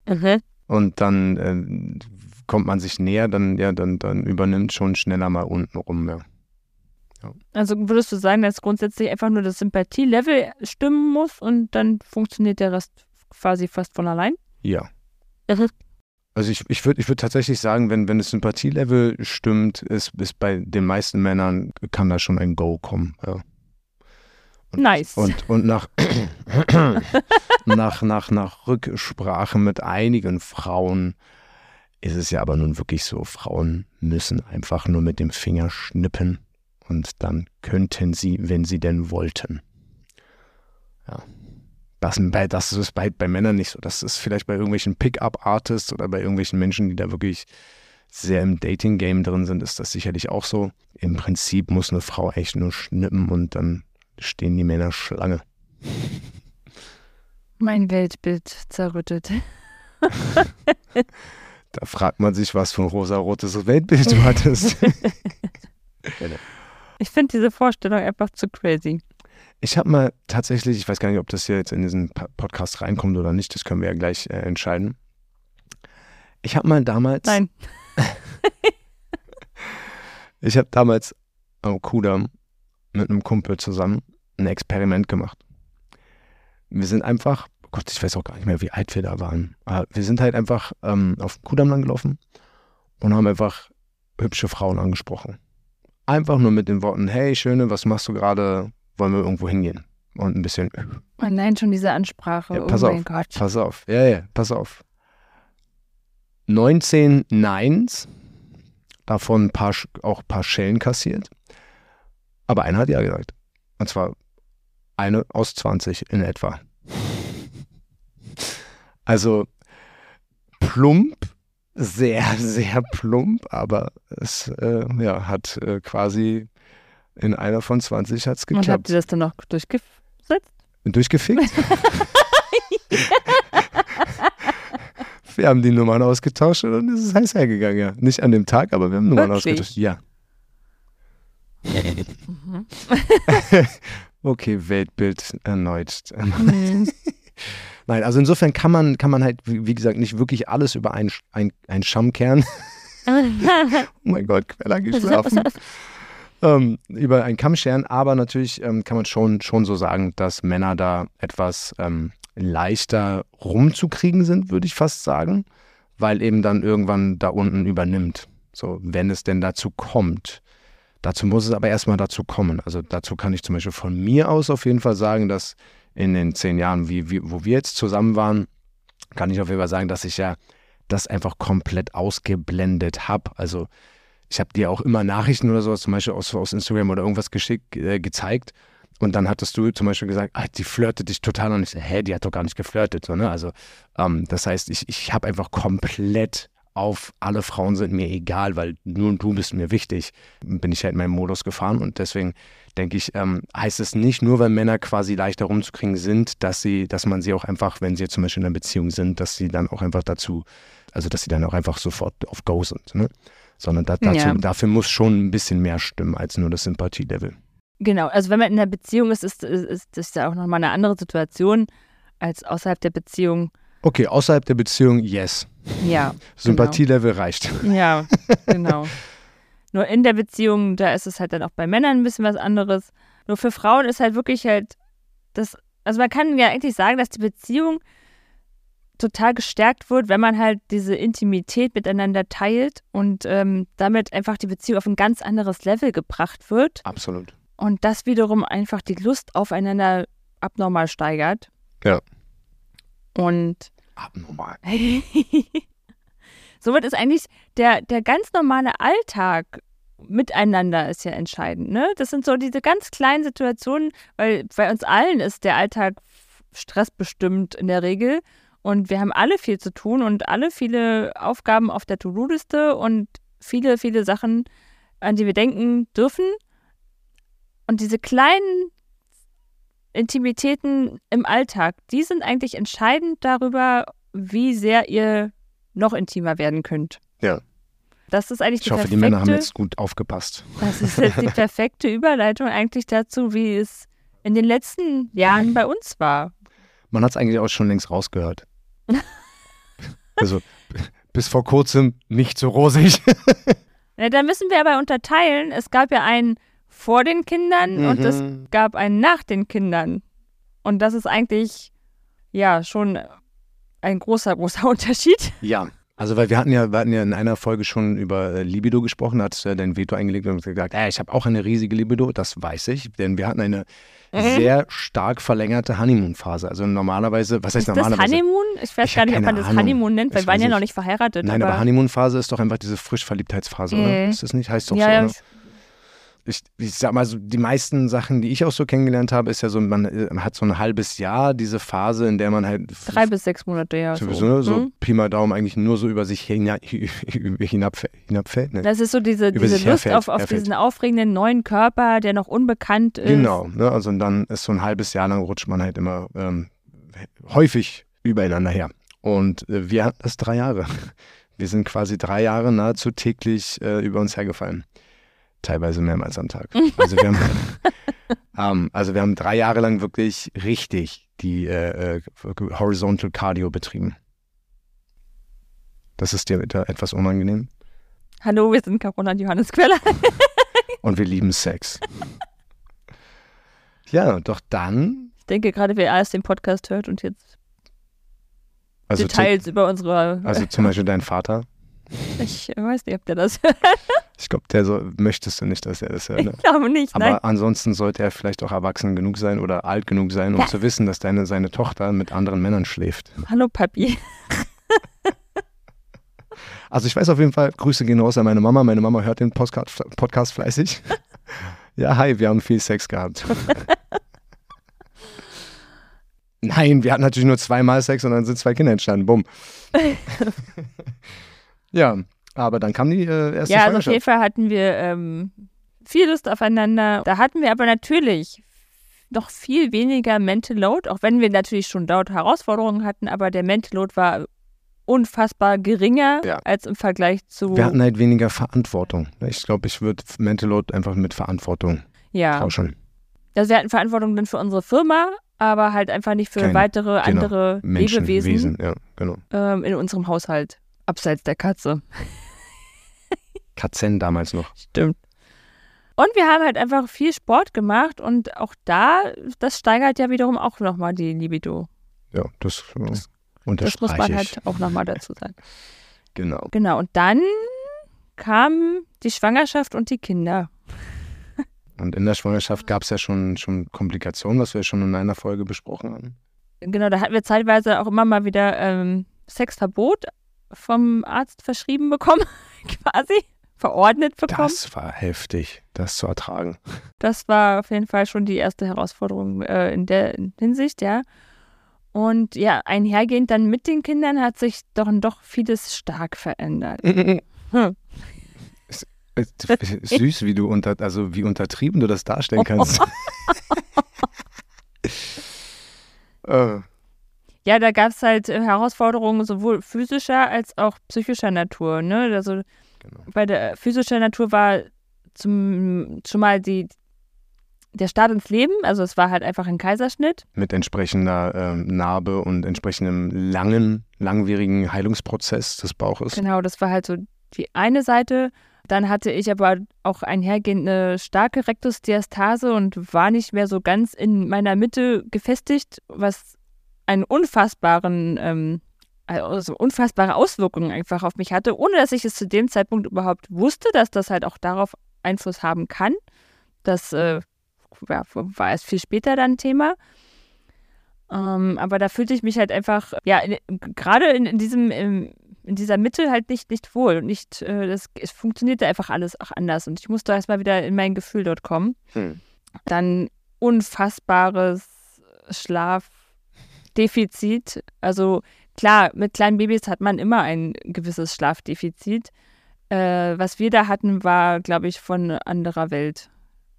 Mhm. Und dann äh, kommt man sich näher, dann, ja, dann, dann übernimmt schon schneller mal untenrum, ja. ja. Also würdest du sagen, dass grundsätzlich einfach nur das Sympathielevel stimmen muss und dann funktioniert der Rest quasi fast von allein? Ja. Also ich, ich würde ich würd tatsächlich sagen, wenn, wenn das Sympathielevel stimmt, ist, ist bei den meisten Männern kann da schon ein Go kommen. Ja. Und, nice. Und, und nach, nach, nach, nach Rücksprache mit einigen Frauen ist es ja aber nun wirklich so, Frauen müssen einfach nur mit dem Finger schnippen und dann könnten sie, wenn sie denn wollten. Ja. Das, das ist bei, bei Männern nicht so. Das ist vielleicht bei irgendwelchen Pickup-Artists oder bei irgendwelchen Menschen, die da wirklich sehr im Dating-Game drin sind, ist das sicherlich auch so. Im Prinzip muss eine Frau echt nur schnippen und dann stehen die Männer Schlange. Mein Weltbild zerrüttet. da fragt man sich, was für ein rosarotes Weltbild du hattest. ich finde diese Vorstellung einfach zu crazy. Ich habe mal tatsächlich, ich weiß gar nicht, ob das hier jetzt in diesen Podcast reinkommt oder nicht, das können wir ja gleich äh, entscheiden. Ich habe mal damals. Nein. Ich habe damals am Kudamm mit einem Kumpel zusammen ein Experiment gemacht. Wir sind einfach, oh Gott, ich weiß auch gar nicht mehr, wie alt wir da waren. Aber wir sind halt einfach ähm, auf dem Kudamm lang gelaufen und haben einfach hübsche Frauen angesprochen. Einfach nur mit den Worten, hey Schöne, was machst du gerade? Wollen wir irgendwo hingehen? Und ein bisschen. Oh nein, schon diese Ansprache. Ja, oh pass mein auf, Gott. Pass auf. Ja, ja, pass auf. 19 Neins, davon ein paar, auch ein paar Schellen kassiert. Aber einer hat ja gesagt. Und zwar eine aus 20 in etwa. Also plump, sehr, sehr plump, aber es äh, ja, hat äh, quasi in einer von 20 hat's Und habt geklappt. ihr das dann noch durchgeführt? Durchgefickt? wir haben die Nummern ausgetauscht und dann ist es heiß hergegangen, ja. Nicht an dem Tag, aber wir haben Nummern Wirklich? ausgetauscht. Ja. Mhm. Okay, Weltbild erneut. Mhm. Nein, also insofern kann man, kann man halt, wie gesagt, nicht wirklich alles über einen, ein, einen Stamm kehren. Oh mein Gott, Quella geschlafen. Ähm, über einen Kamm scheren, aber natürlich ähm, kann man schon, schon so sagen, dass Männer da etwas ähm, leichter rumzukriegen sind, würde ich fast sagen, weil eben dann irgendwann da unten übernimmt. So, wenn es denn dazu kommt. Dazu muss es aber erstmal dazu kommen. Also dazu kann ich zum Beispiel von mir aus auf jeden Fall sagen, dass in den zehn Jahren, wie, wie, wo wir jetzt zusammen waren, kann ich auf jeden Fall sagen, dass ich ja das einfach komplett ausgeblendet habe. Also ich habe dir auch immer Nachrichten oder sowas, zum Beispiel aus, aus Instagram oder irgendwas geschickt, äh, gezeigt. Und dann hattest du zum Beispiel gesagt, ah, die flirtet dich total und ich so, hä, die hat doch gar nicht geflirtet. So, ne? Also ähm, das heißt, ich, ich habe einfach komplett auf alle Frauen sind mir egal, weil nur du bist mir wichtig, bin ich halt in meinem Modus gefahren und deswegen denke ich, ähm, heißt es nicht nur, weil Männer quasi leichter rumzukriegen sind, dass sie, dass man sie auch einfach, wenn sie zum Beispiel in einer Beziehung sind, dass sie dann auch einfach dazu, also dass sie dann auch einfach sofort auf Go sind, ne? Sondern da, dazu, Ja. dafür muss schon ein bisschen mehr stimmen als nur das Sympathielevel. Genau, also wenn man in einer Beziehung ist, ist, ist, ist das ja auch nochmal eine andere Situation als außerhalb der Beziehung. Okay, außerhalb der Beziehung, yes. Ja, Sympathielevel reicht. ja, genau. Nur in der Beziehung, da ist es halt dann auch bei Männern ein bisschen was anderes. Nur für Frauen ist halt wirklich halt das, also man kann ja eigentlich sagen, dass die Beziehung total gestärkt wird, wenn man halt diese Intimität miteinander teilt und ähm, damit einfach die Beziehung auf ein ganz anderes Level gebracht wird. Absolut. Und das wiederum einfach die Lust aufeinander abnormal steigert. Ja. Und Abnormal. somit ist eigentlich der, der ganz normale Alltag miteinander ist ja entscheidend. Ne? Das sind so diese ganz kleinen Situationen, weil bei uns allen ist der Alltag stressbestimmt in der Regel. Und wir haben alle viel zu tun und alle viele Aufgaben auf der To-Do-Liste und viele, viele Sachen, an die wir denken dürfen. Und diese kleinen Intimitäten im Alltag, die sind eigentlich entscheidend darüber, wie sehr ihr noch intimer werden könnt. Ja. Das ist eigentlich Ich die hoffe, die perfekte, Männer haben jetzt gut aufgepasst. das ist jetzt die perfekte Überleitung eigentlich dazu, wie es in den letzten Jahren bei uns war. Man hat es eigentlich auch schon längst rausgehört. also bis vor kurzem nicht so rosig. Ja, da müssen wir aber unterteilen. Es gab ja einen vor den Kindern und es Mhm. gab einen nach den Kindern. Und das ist eigentlich ja schon ein großer, großer Unterschied. Ja. Also weil wir hatten ja, wir hatten ja in einer Folge schon über äh, Libido gesprochen, da hat äh, dein Veto eingelegt und gesagt, äh, ich habe auch eine riesige Libido, das weiß ich, denn wir hatten eine Mhm. sehr stark verlängerte Honeymoon-Phase. Also normalerweise, was heißt Ist das normalerweise? Honeymoon? Ich weiß Ich gar nicht, ob man das Ahnung. Honeymoon nennt, weil wir waren ja noch nicht. verheiratet. Nein, aber, aber Honeymoon-Phase ist doch einfach diese Frischverliebtheitsphase, oder? Mhm. Ist das nicht? Heißt doch ja, so, ja, oder? Ich, ich sag mal so, die meisten Sachen, die ich auch so kennengelernt habe, ist ja so, man äh, hat so ein halbes Jahr diese Phase, in der man halt drei bis sechs Monate, ja. sowieso so, Hm? Pi mal Daumen eigentlich nur so über sich hina, hinabfällt. hinabfällt ne? Das ist so diese, Über diese Lust herfällt, auf, auf herfällt. diesen aufregenden neuen Körper, der noch unbekannt ist. Genau, ne? also und dann ist so ein halbes Jahr lang rutscht man halt immer ähm, häufig übereinander her. Und äh, wir hatten das drei Jahre. Wir sind quasi drei Jahre nahezu täglich äh, über uns hergefallen. Teilweise mehrmals am Tag. Also wir haben, ähm, also wir haben drei Jahre lang wirklich richtig die äh, äh, Horizontal Cardio betrieben. Das ist dir etwas unangenehm? Hallo, wir sind Carola und Johannes Queller. und wir lieben Sex. Ja, doch dann. Ich denke gerade, wer erst den Podcast hört und jetzt Also, Details über unsere. also zum Beispiel dein Vater. Ich weiß nicht, ob der das hört. Ich glaube, der so, möchtest du nicht, dass er das hört. Ne? Ich glaube nicht. Aber Nein. ansonsten sollte er vielleicht auch erwachsen genug sein oder alt genug sein, um Ja. zu wissen, dass deine, seine Tochter mit anderen Männern schläft. Hallo Papi. Also ich weiß auf jeden Fall, Grüße gehen raus an meine Mama. Meine Mama hört den Podcast, Podcast fleißig. Ja, hi, wir haben viel Sex gehabt. Nein, wir hatten natürlich nur zweimal Sex und dann sind zwei Kinder entstanden. Bumm. Ja, aber dann kam die äh, erste Ja, also auf jeden. Fall hatten wir ähm, viel Lust aufeinander. Da hatten wir aber natürlich noch viel weniger Mental Load, auch wenn wir natürlich schon dort Herausforderungen hatten, aber der Mental Load war unfassbar geringer Ja. als im Vergleich zu. Wir hatten halt weniger Verantwortung. Ich glaube, ich würde Mental Load einfach mit Verantwortung ja. tauschen. Also wir hatten Verantwortung dann für unsere Firma, aber halt einfach nicht für Keine, weitere genau. andere Menschen, Lebewesen Wesen, ja, genau. ähm, in unserem Haushalt, abseits der Katze. Katzen damals noch. Stimmt. Und wir haben halt einfach viel Sport gemacht und auch da, das steigert ja wiederum auch nochmal die Libido. Ja, das, äh, Das- Das unterstreiche muss man halt auch nochmal dazu sagen. Genau. Genau, und dann kam die Schwangerschaft und die Kinder. Und in der Schwangerschaft gab es ja schon, schon Komplikationen, was wir schon in einer Folge besprochen haben. Genau, da hatten wir zeitweise auch immer mal wieder ähm, Sexverbot vom Arzt verschrieben bekommen, quasi, verordnet bekommen. Das war heftig, das zu ertragen. Das war auf jeden Fall schon die erste Herausforderung äh, in der Hinsicht, ja. Und ja, einhergehend dann mit den Kindern hat sich doch, doch vieles stark verändert. Hm. Es- es- Süß, wie du unter, also wie untertrieben du das darstellen kannst. äh, Ja, da gab es halt äh, Herausforderungen sowohl physischer als auch psychischer Natur. Ne? Also genau. bei der physischen Natur war zum, schon mal die, der Start ins Leben, also es war halt einfach ein Kaiserschnitt. Mit entsprechender ähm, Narbe und entsprechendem langen, langwierigen Heilungsprozess des Bauches. Genau, das war halt so die eine Seite. Dann hatte ich aber auch einhergehend eine starke Rektusdiastase und war nicht mehr so ganz in meiner Mitte gefestigt, was einen unfassbaren, ähm, also unfassbare Auswirkungen einfach auf mich hatte, ohne dass ich es zu dem Zeitpunkt überhaupt wusste, dass das halt auch darauf Einfluss haben kann. Das äh, ja, war erst viel später dann Thema. Ähm, aber da fühlte ich mich halt einfach, ja, in- gerade in, in diesem, im, in dieser Mitte halt nicht, nicht wohl und nicht, äh, das, es funktionierte einfach alles auch anders und ich musste erstmal wieder in mein Gefühl dort kommen. Hm. Dann unfassbares Schlafdefizit. Also klar, mit kleinen Babys hat man immer ein gewisses Schlafdefizit. Äh, was wir da hatten, war, glaube ich, von anderer Welt.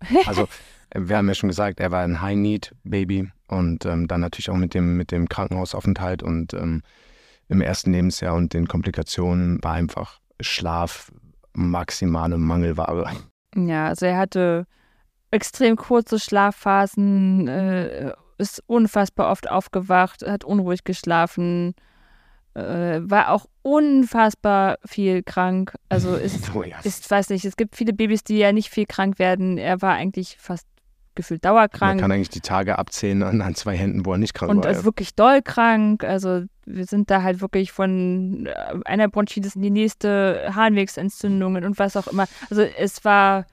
Also, äh, wir haben ja schon gesagt, er war ein High-Need-Baby und ähm, dann natürlich auch mit dem, mit dem Krankenhausaufenthalt und ähm, im ersten Lebensjahr und den Komplikationen war einfach Schlaf maximale Mangelware. Ja, also er hatte extrem kurze Schlafphasen, äh, ist unfassbar oft aufgewacht, hat unruhig geschlafen, äh, war auch unfassbar viel krank. Also ist, Oh ja. ist, weiß nicht, es gibt viele Babys, die ja nicht viel krank werden. Er war eigentlich fast gefühlt Man dauerkrank kann eigentlich die Tage abzählen an, zwei Händen, wo er nicht krank und war. also wirklich doll krank. Also wir sind da halt wirklich von äh, einer Bronchitis in die nächste, Harnwegsentzündungen und was auch immer. Also es war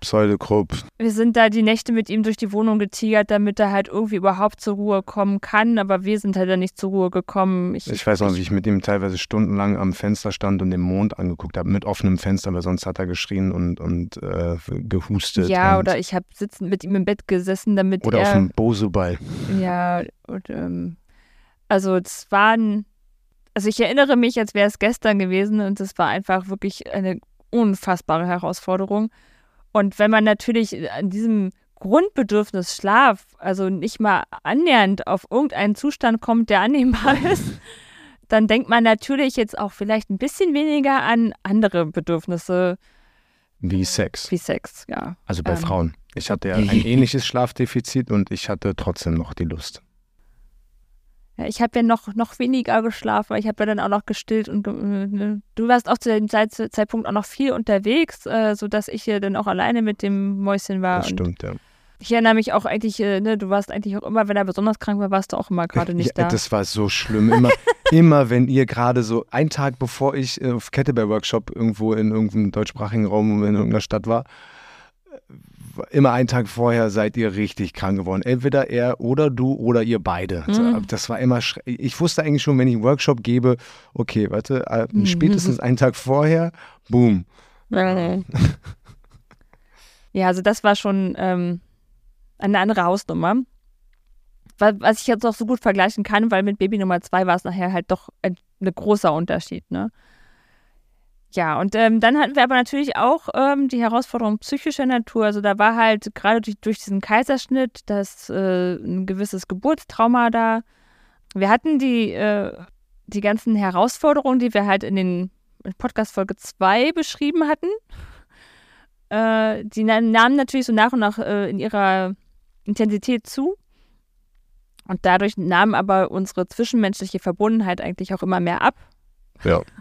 Pseudokrupp. wir sind da die Nächte mit ihm durch die Wohnung getigert, damit er halt irgendwie überhaupt zur Ruhe kommen kann. Aber wir sind halt dann nicht zur Ruhe gekommen. Ich, Ich weiß noch, wie ich mit ihm teilweise stundenlang am Fenster stand und den Mond angeguckt habe, mit offenem Fenster, weil sonst hat er geschrien und, und äh, gehustet. Ja, oder ich habe sitzend mit ihm im Bett gesessen, damit oder auf er. dem Boseball. Ja, und, ähm, also es waren. Also ich erinnere mich, als wäre es gestern gewesen und es war einfach wirklich eine unfassbare Herausforderung. Und wenn man natürlich an diesem Grundbedürfnis Schlaf, also nicht mal annähernd auf irgendeinen Zustand kommt, der annehmbar ist, dann denkt man natürlich jetzt auch vielleicht ein bisschen weniger an andere Bedürfnisse Wie Sex. wie Sex, ja. Also bei Ähm. Frauen. Ich hatte ja ein ähnliches Schlafdefizit und ich hatte trotzdem noch die Lust. Ja, ich habe ja noch, noch weniger geschlafen, weil ich habe ja dann auch noch gestillt und ge ne? du warst auch zu dem Zeit Zeitpunkt auch noch viel unterwegs, äh, sodass ich hier dann auch alleine mit dem Mäuschen war. Das stimmt, ja. Ich erinnere mich auch eigentlich, äh, ne, du warst eigentlich auch immer, wenn er besonders krank war, warst du auch immer gerade nicht ja, da. Das war so schlimm. Immer, immer wenn ihr gerade so, einen Tag bevor ich äh, auf Kettlebell-Workshop irgendwo in irgendeinem deutschsprachigen Raum in irgendeiner Stadt war, immer einen Tag vorher seid ihr richtig krank geworden. Entweder er oder du oder ihr beide. Mhm. Das war immer, ich wusste eigentlich schon, wenn ich einen Workshop gebe, okay, warte, äh, mhm. spätestens einen Tag vorher, boom. Ja, also das war schon ähm, eine andere Hausnummer. Was ich jetzt auch so gut vergleichen kann, weil mit Baby Nummer zwei war es nachher halt doch ein, ein großer Unterschied, ne? Ja, und ähm, dann hatten wir aber natürlich auch ähm, die Herausforderung psychischer Natur. Also da war halt gerade durch, durch diesen Kaiserschnitt das äh, ein gewisses Geburtstrauma da. Wir hatten die, äh, die ganzen Herausforderungen, die wir halt in den Podcast Folge 2 beschrieben hatten. Äh, die nahmen natürlich so nach und nach äh, in ihrer Intensität zu. Und dadurch nahm aber unsere zwischenmenschliche Verbundenheit eigentlich auch immer mehr ab. Ja.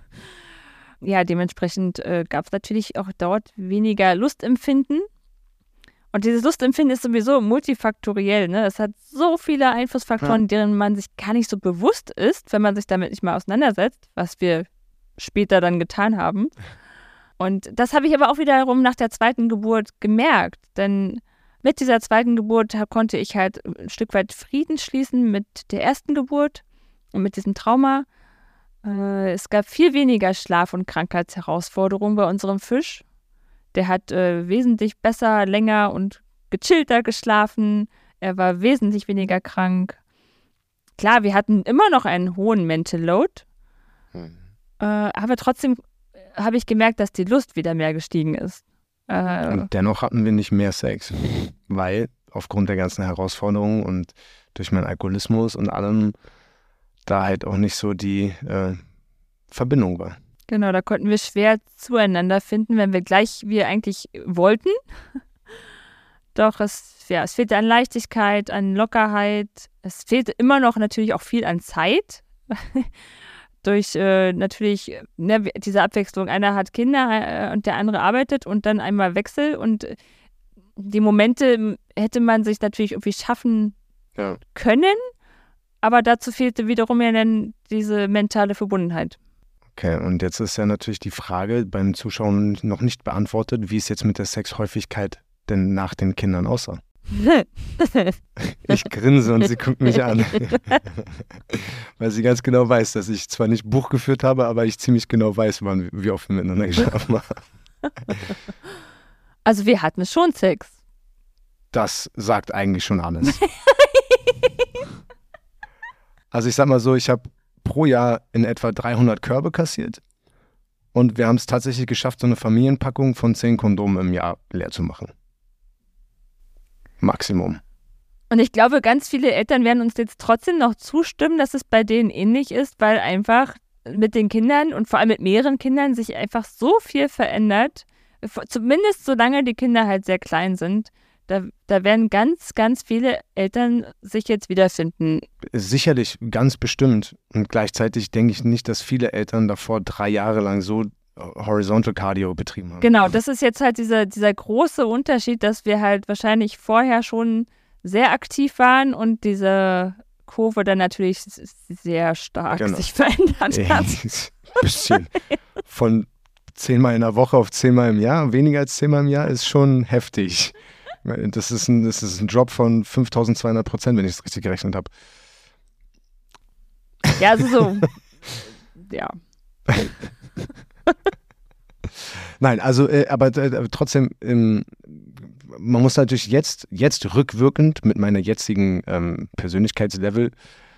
Ja, dementsprechend äh, gab es natürlich auch dort weniger Lustempfinden. Und dieses Lustempfinden ist sowieso multifaktoriell. Ne? Es hat so viele Einflussfaktoren, ja. deren man sich gar nicht so bewusst ist, wenn man sich damit nicht mal auseinandersetzt, was wir später dann getan haben. Und das habe ich aber auch wiederum nach der zweiten Geburt gemerkt. Denn mit dieser zweiten Geburt konnte ich halt ein Stück weit Frieden schließen mit der ersten Geburt und mit diesem Trauma. Äh, es gab viel weniger Schlaf- und Krankheitsherausforderungen bei unserem Fisch. Der hat äh, wesentlich besser, länger und gechillter geschlafen. Er war wesentlich weniger krank. Klar, wir hatten immer noch einen hohen Mental Load. Mhm. Äh, aber trotzdem habe ich gemerkt, dass die Lust wieder mehr gestiegen ist. Äh, und dennoch hatten wir nicht mehr Sex, weil aufgrund der ganzen Herausforderungen und durch meinen Alkoholismus und allem da halt auch nicht so die äh, Verbindung war. Genau, da konnten wir schwer zueinander finden, wenn wir gleich wir eigentlich wollten. Doch es, ja, es fehlte an Leichtigkeit, an Lockerheit. Es fehlte immer noch natürlich auch viel an Zeit. Durch äh, natürlich ne, diese Abwechslung. Einer hat Kinder äh, und der andere arbeitet und dann einmal Wechsel. Und die Momente hätte man sich natürlich irgendwie schaffen ja. können. Aber dazu fehlte wiederum ja dann diese mentale Verbundenheit. Okay, und jetzt ist ja natürlich die Frage beim Zuschauen noch nicht beantwortet, wie es jetzt mit der Sexhäufigkeit denn nach den Kindern aussah. ich grinse und sie guckt mich an. Weil sie ganz genau weiß, dass ich zwar nicht Buch geführt habe, aber ich ziemlich genau weiß, wann, wie oft wir miteinander geschlafen haben. Also wir hatten schon Sex. Das sagt eigentlich schon alles. Also ich sag mal so, ich habe pro Jahr in etwa 300 Körbe kassiert. Und wir haben es tatsächlich geschafft, so eine Familienpackung von 10 Kondomen im Jahr leer zu machen. Maximum. Und ich glaube, ganz viele Eltern werden uns jetzt trotzdem noch zustimmen, dass es bei denen ähnlich ist, weil einfach mit den Kindern und vor allem mit mehreren Kindern sich einfach so viel verändert. Zumindest solange die Kinder halt sehr klein sind. Da, da werden ganz, ganz viele Eltern sich jetzt wiederfinden. Sicherlich, ganz bestimmt. Und gleichzeitig denke ich nicht, dass viele Eltern davor drei Jahre lang so äh, Horizontal Cardio betrieben haben. Genau, das ist jetzt halt dieser, dieser große Unterschied, dass wir halt wahrscheinlich vorher schon sehr aktiv waren und diese Kurve dann natürlich sehr stark genau. sich verändert hat. Ein bisschen. Von zehnmal in der Woche auf zehnmal im Jahr, weniger als zehnmal im Jahr ist schon heftig. Das ist ein, das ist ein Drop von 5200 Prozent, wenn ich es richtig gerechnet habe. Ja, also so. ja. Nein, also, äh, aber äh, trotzdem, ähm, man muss natürlich jetzt, jetzt rückwirkend mit meiner jetzigen ähm, Persönlichkeitslevel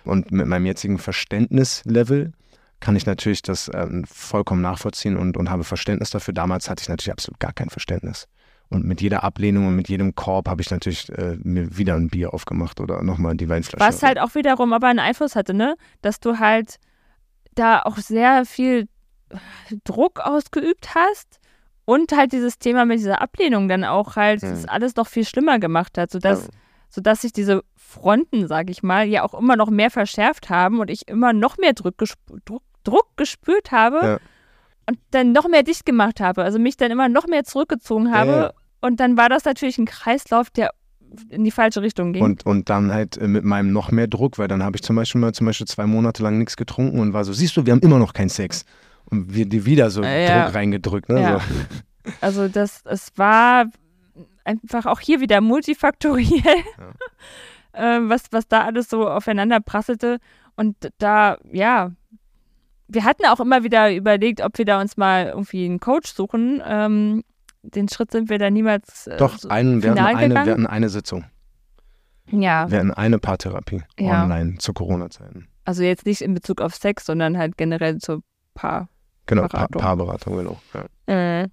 und mit meinem jetzigen Verständnislevel kann ich natürlich das ähm, vollkommen nachvollziehen und, und habe Verständnis dafür. Damals hatte ich natürlich absolut gar kein Verständnis. Und mit jeder Ablehnung und mit jedem Korb habe ich natürlich äh, mir wieder ein Bier aufgemacht oder nochmal die Weinflasche. Was halt auch wiederum aber einen Einfluss hatte, ne? Dass du halt da auch sehr viel Druck ausgeübt hast und halt dieses Thema mit dieser Ablehnung dann auch halt das alles noch viel schlimmer gemacht hat, sodass ja. sodass sich diese Fronten, sage ich mal, ja auch immer noch mehr verschärft haben und ich immer noch mehr Druck, gespü Druck, Druck gespürt habe Ja. und dann noch mehr dicht gemacht habe, also mich dann immer noch mehr zurückgezogen habe. Ja. Und dann war das natürlich ein Kreislauf, der in die falsche Richtung ging. Und, und dann halt äh, mit meinem noch mehr Druck, weil dann habe ich zum Beispiel mal zum Beispiel zwei Monate lang nichts getrunken und war so, siehst du, wir haben immer noch keinen Sex. Und wir dir wieder so Äh, ja. Druck reingedrückt. Ne? Ja. So. Also das, es war einfach auch hier wieder multifaktoriell, äh, was, was da alles so aufeinander prasselte. Und da, ja, wir hatten auch immer wieder überlegt, ob wir da uns mal irgendwie einen Coach suchen. Ähm, den Schritt sind wir da niemals äh, Doch, so einen, wir, hatten eine, wir hatten eine Sitzung. ja, Wir hatten eine Paartherapie Ja. online zu Corona-Zeiten. also jetzt nicht in Bezug auf Sex, sondern halt generell zur Paar. Genau, pa Beratung. Paarberatung, genau. Ja. Äh,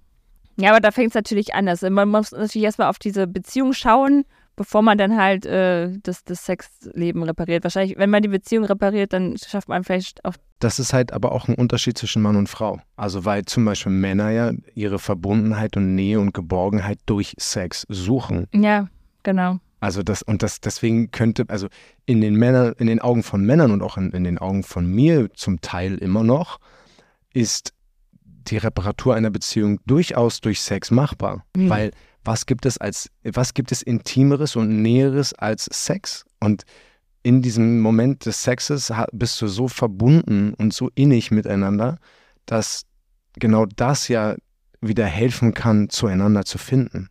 ja, aber da fängt es natürlich an. Also man muss natürlich erstmal auf diese Beziehung schauen, bevor man dann halt äh, das, das Sexleben repariert. Wahrscheinlich, wenn man die Beziehung repariert, dann schafft man vielleicht auch. Das ist halt aber auch ein Unterschied zwischen Mann und Frau. Also weil zum Beispiel Männer ja ihre Verbundenheit und Nähe und Geborgenheit durch Sex suchen. Ja, genau. Also das, und das, deswegen könnte, also in den Männern, in den Augen von Männern und auch in, in den Augen von mir zum Teil immer noch, ist die Reparatur einer Beziehung durchaus durch Sex machbar. Mhm. Weil was gibt es als, was gibt es Intimeres und Näheres als Sex? Und in diesem Moment des Sexes bist du so verbunden und so innig miteinander, dass genau das ja wieder helfen kann, zueinander zu finden.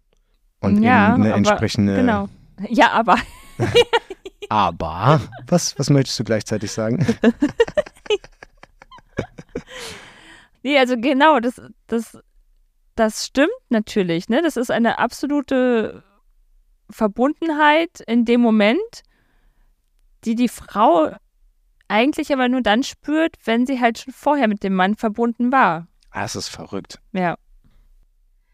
Und Ja, eben eine aber- entsprechende Genau. Ja, aber aber, was, was möchtest du gleichzeitig sagen? nee, also genau, das, das, das stimmt natürlich. Ne? Das ist eine absolute Verbundenheit in dem Moment, die die Frau eigentlich aber nur dann spürt, wenn sie halt schon vorher mit dem Mann verbunden war. Ah, es ist verrückt. Ja.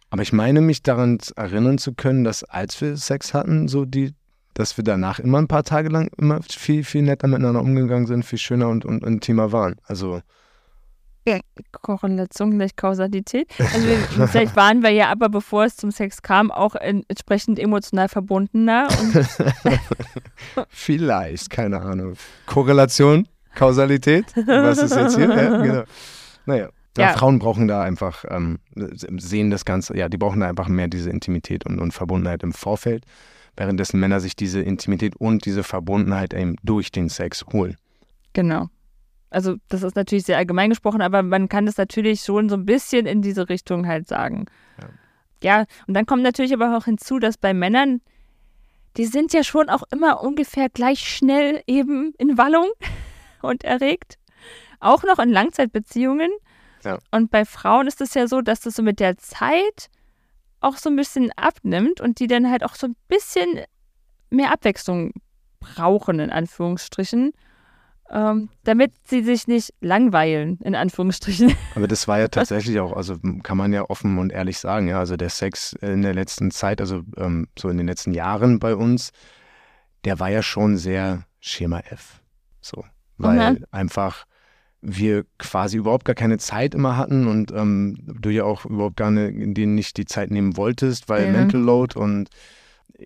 Aber ich meine mich daran erinnern zu können, dass als wir Sex hatten, so die, dass wir danach immer ein paar Tage lang immer viel, viel netter miteinander umgegangen sind, viel schöner und, und intimer waren. Also, Korrelation gleich Kausalität. Also wir, vielleicht waren wir ja aber, bevor es zum Sex kam, auch en- entsprechend emotional verbundener. Und vielleicht, keine Ahnung. Korrelation, Kausalität, was ist jetzt hier? Ja, genau. Naja. Ja, Ja. Frauen brauchen da einfach, ähm, sehen das Ganze, ja, die brauchen da einfach mehr diese Intimität und, und Verbundenheit im Vorfeld, währenddessen Männer sich diese Intimität und diese Verbundenheit eben durch den Sex holen. genau. Also das ist natürlich sehr allgemein gesprochen, aber man kann das natürlich schon so ein bisschen in diese Richtung halt sagen. Ja. Ja, und dann kommt natürlich aber auch hinzu, dass bei Männern, die sind ja schon auch immer ungefähr gleich schnell eben in Wallung und erregt. Auch noch in Langzeitbeziehungen. Ja. Und bei Frauen ist es ja so, dass das so mit der Zeit auch so ein bisschen abnimmt und die dann halt auch so ein bisschen mehr Abwechslung brauchen, in Anführungsstrichen, ähm, damit sie sich nicht langweilen, in Anführungsstrichen. Aber das war ja tatsächlich auch, also kann man ja offen und ehrlich sagen, ja, also der Sex in der letzten Zeit, also ähm, so in den letzten Jahren bei uns, der war ja schon sehr Schema F. So, weil Mhm. einfach wir quasi überhaupt gar keine Zeit immer hatten und ähm, du ja auch überhaupt gar ne, denen nicht die Zeit nehmen wolltest, weil Ja. Mental Load und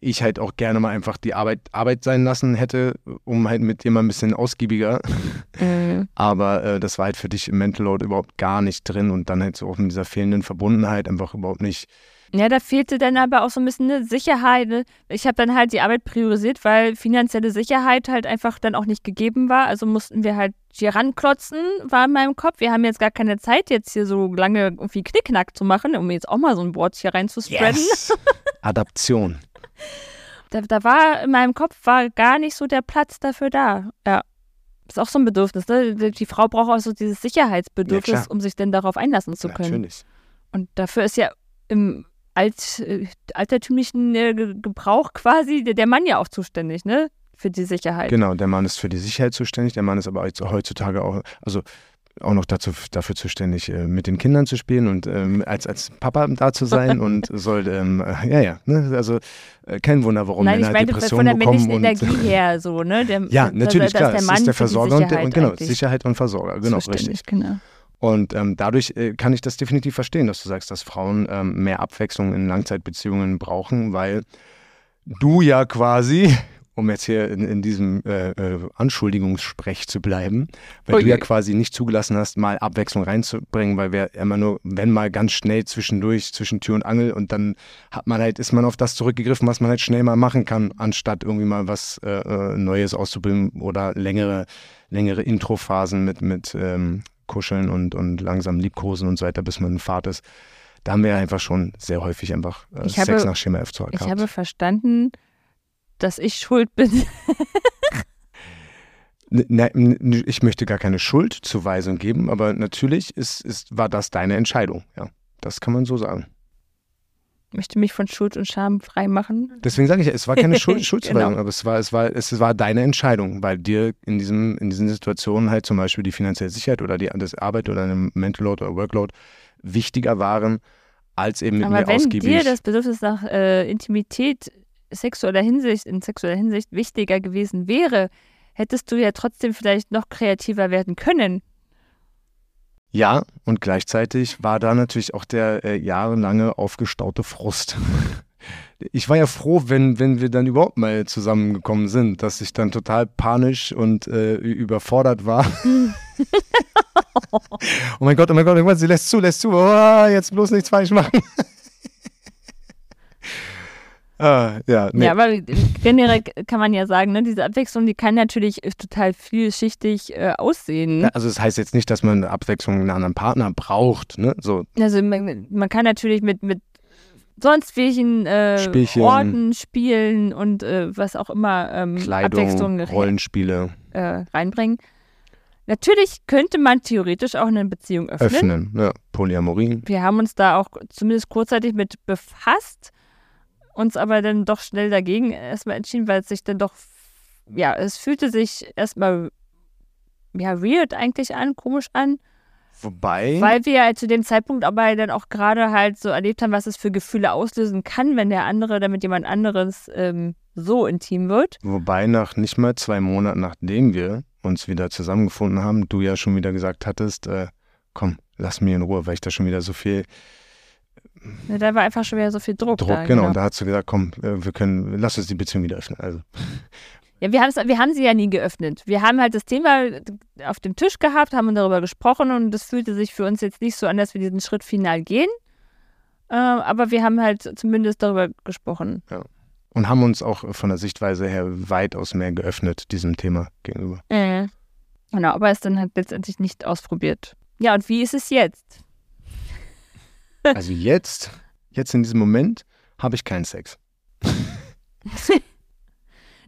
ich halt auch gerne mal einfach die Arbeit Arbeit sein lassen hätte, um halt mit dir mal ein bisschen ausgiebiger Mhm. aber äh, das war halt für dich im Mental Load überhaupt gar nicht drin und dann halt so auch mit dieser fehlenden Verbundenheit einfach überhaupt nicht. Ja, da fehlte dann aber auch so ein bisschen eine Sicherheit. ne? Ich habe dann halt die Arbeit priorisiert, weil finanzielle Sicherheit halt einfach dann auch nicht gegeben war. Also mussten wir halt hier ranklotzen, war in meinem Kopf. Wir haben jetzt gar keine Zeit, jetzt hier so lange irgendwie Knickknack zu machen, um jetzt auch mal so ein Wort hier reinzuspreaden. Adaption. Da, da war in meinem Kopf war gar nicht so der Platz dafür da. Ja. Ist auch so ein Bedürfnis, ne? Die Frau braucht auch so dieses Sicherheitsbedürfnis, Ja, um sich denn darauf einlassen zu können. Natürlich. Und dafür ist ja im alt, äh, altertümlichen äh, Ge- Gebrauch quasi der, der Mann ja auch zuständig, ne? Für die Sicherheit. Genau, der Mann ist für die Sicherheit zuständig, der Mann ist aber heutzutage auch, also auch noch dazu, dafür zuständig, äh, mit den Kindern zu spielen und ähm, als, als Papa da zu sein und soll, ähm, äh, ja, ja, ne? also äh, kein Wunder, warum Nein, ich Männer halt meine von Depressionen der bekommen männlichen Energie her so, ne? Der, ja, da- natürlich, klar, ist der Mann ist der Versorger und der, und genau, eigentlich Sicherheit und Versorger, genau, richtig. Genau. Und ähm, dadurch äh, kann ich das definitiv verstehen, dass du sagst, dass Frauen ähm, mehr Abwechslung in Langzeitbeziehungen brauchen, weil du ja quasi um jetzt hier in, in diesem äh, äh, Anschuldigungssprech zu bleiben, weil Oh du ja quasi nicht zugelassen hast, mal Abwechslung reinzubringen, weil wir immer nur, wenn mal ganz schnell zwischendurch, zwischen Tür und Angel und dann hat man halt, ist man auf das zurückgegriffen, was man halt schnell mal machen kann, anstatt irgendwie mal was äh, äh, Neues auszubilden oder längere, längere Introphasen mit, mit ähm, Kuscheln und, und langsam Liebkosen und so weiter, bis man in Fahrt ist. Da haben wir ja einfach schon sehr häufig einfach äh, Sex habe- nach Schema F gehabt. Ich habe verstanden, dass ich schuld bin. N- ne- n- ich möchte gar keine Schuldzuweisung geben, aber natürlich ist, ist, war das deine Entscheidung. Ja, das kann man so sagen. Ich möchte mich von Schuld und Scham freimachen. Deswegen sage ich, ja, es war keine Schuld, Schuldzuweisung, Genau. aber es war, es war, es war deine Entscheidung, weil dir in diesem, in diesen Situationen halt zum Beispiel die finanzielle Sicherheit oder die das Arbeit oder eine Mental Load oder Workload wichtiger waren, als eben mit Aber mir wenn ausgiebig. dir das Bedürfnis nach äh, Intimität sexueller Hinsicht, in sexueller Hinsicht wichtiger gewesen wäre, hättest du ja trotzdem vielleicht noch kreativer werden können. Ja, und gleichzeitig war da natürlich auch der äh, jahrelange aufgestaute Frust. Ich war ja froh, wenn, wenn wir dann überhaupt mal zusammengekommen sind, dass ich dann total panisch und äh, überfordert war. oh mein Gott, oh mein Gott, irgendwas, sie lässt zu, lässt zu. Oh, jetzt bloß nichts falsch machen. Ah, ja, nee. Ja, aber generell kann man ja sagen, ne, diese Abwechslung, die kann natürlich äh, total vielschichtig äh, aussehen. Ja, Also das heißt jetzt nicht, dass man eine Abwechslung einen anderen Partner braucht. Ne? So, Also man, man kann natürlich mit, mit sonst welchen äh, Spielchen. Orten spielen und äh, was auch immer ähm, Kleidung, Abwechslung Rollenspiele äh, reinbringen. Natürlich könnte man theoretisch auch eine Beziehung öffnen. öffnen. Ja, Polyamorie. Wir haben uns da auch zumindest kurzzeitig mit befasst, uns aber dann doch schnell dagegen erstmal entschieden, weil es sich dann doch, ja, es fühlte sich erstmal ja, weird eigentlich an, komisch an, Wobei. weil wir ja zu dem Zeitpunkt aber dann auch gerade halt so erlebt haben, was es für Gefühle auslösen kann, wenn der andere dann mit jemand anderes ähm, so intim wird. Wobei nach nicht mal zwei Monaten, nachdem wir uns wieder zusammengefunden haben, du ja schon wieder gesagt hattest, äh, komm, lass mich in Ruhe, weil ich da schon wieder so viel Da war einfach schon wieder so viel Druck, Druck, da. genau. Und da hast du gesagt, komm, äh, wir können, lass uns die Beziehung wieder öffnen. Also, Ja, wir, wir haben sie ja nie geöffnet. Wir haben halt das Thema auf dem Tisch gehabt, haben darüber gesprochen und es fühlte sich für uns jetzt nicht so an, dass wir diesen Schritt final gehen. Äh, aber wir haben halt zumindest darüber gesprochen. und haben uns auch von der Sichtweise her weitaus mehr geöffnet diesem Thema gegenüber. Äh. Genau, aber es dann halt letztendlich nicht ausprobiert. Ja, und wie ist es jetzt? Also jetzt, jetzt in diesem Moment, habe ich keinen Sex.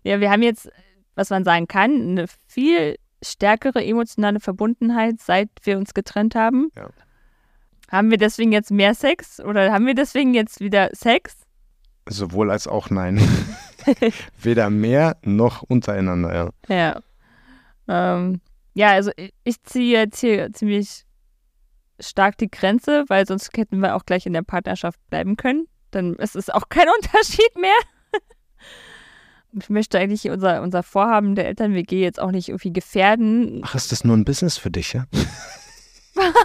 Ja, wir haben jetzt, was man sagen kann, eine viel stärkere emotionale Verbundenheit, seit wir uns getrennt haben. Ja. Haben wir deswegen jetzt mehr Sex oder haben wir deswegen jetzt wieder Sex? Sowohl als auch nein. Weder mehr noch untereinander, ja. Ja. Ähm, ja, also ich, ich ziehe jetzt hier ziemlich stark die Grenze, weil sonst hätten wir auch gleich in der Partnerschaft bleiben können. Dann ist es auch kein Unterschied mehr. Ich möchte eigentlich unser, unser Vorhaben der Eltern-WG jetzt auch nicht irgendwie gefährden. Ach, ist das nur ein Business für dich, ja? Nein!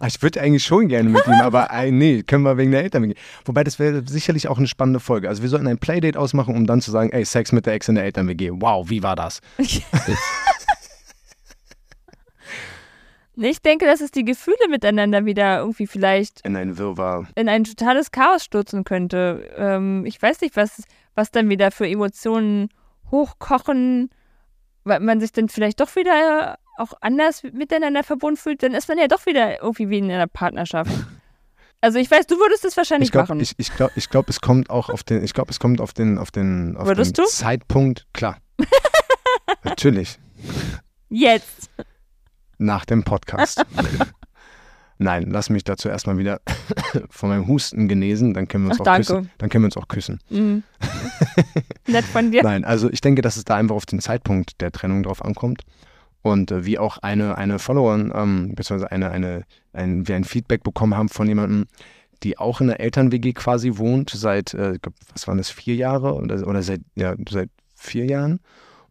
Ah, ich würde eigentlich schon gerne mit ihm, aber äh, nee, können wir wegen der Eltern gehen. Wobei, das wäre sicherlich auch eine spannende Folge. Also wir sollten ein Playdate ausmachen, um dann zu sagen, ey, Sex mit der Ex in der Eltern-WG. Wow, wie war das? Ich denke, dass es die Gefühle miteinander wieder irgendwie vielleicht In ein Wirrwarr. in ein totales Chaos stürzen könnte. Ähm, ich weiß nicht, was, was dann wieder für Emotionen hochkochen, weil man sich dann vielleicht doch wieder auch anders miteinander verbunden fühlt, dann ist man ja doch wieder irgendwie wie in einer Partnerschaft. Also ich weiß, du würdest es wahrscheinlich Ich glaube, machen. ich, ich glaub, ich glaub, es kommt auch auf den, ich glaube, es kommt auf den, auf den, auf den du? Zeitpunkt, klar. Natürlich. Jetzt. Nach dem Podcast. Nein, lass mich dazu erstmal wieder von meinem Husten genesen, dann können wir uns Ach, auch danke. küssen. Dann können wir uns auch küssen. Mhm. Nett von dir. Nein, also ich denke, dass es da einfach auf den Zeitpunkt der Trennung drauf ankommt. Und äh, wie auch eine, eine Followerin, ähm, beziehungsweise eine, eine, ein, wir ein Feedback bekommen haben von jemandem, die auch in der Eltern-WG quasi wohnt, seit, äh, was waren das, vier Jahre oder, oder seit, ja, seit vier Jahren.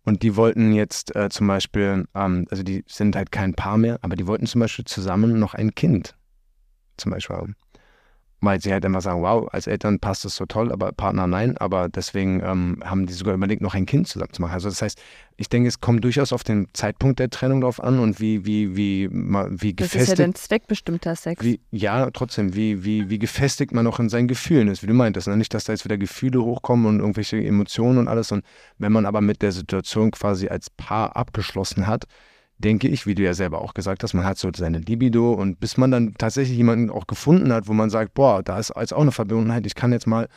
Und die wollten jetzt äh, zum Beispiel, ähm, also die sind halt kein Paar mehr, aber die wollten zum Beispiel zusammen noch ein Kind zum Beispiel haben. Weil sie halt immer sagen, wow, als Eltern passt es so toll, aber Partner nein, aber deswegen ähm, haben die sogar überlegt, noch ein Kind zusammen zu machen. Also das heißt, ich denke, es kommt durchaus auf den Zeitpunkt der Trennung drauf an und wie, wie, wie, wie gefestigt. Das ist ja dann zweckbestimmter Sex. Wie, ja, trotzdem, wie, wie, wie gefestigt man auch in seinen Gefühlen ist, wie du meintest. Ne? Nicht, dass da jetzt wieder Gefühle hochkommen und irgendwelche Emotionen und alles. Und wenn man aber mit der Situation quasi als Paar abgeschlossen hat, denke ich, wie du ja selber auch gesagt hast, man hat so seine Libido und bis man dann tatsächlich jemanden auch gefunden hat, wo man sagt, boah, da ist jetzt auch eine Verbundenheit, ich kann jetzt mal,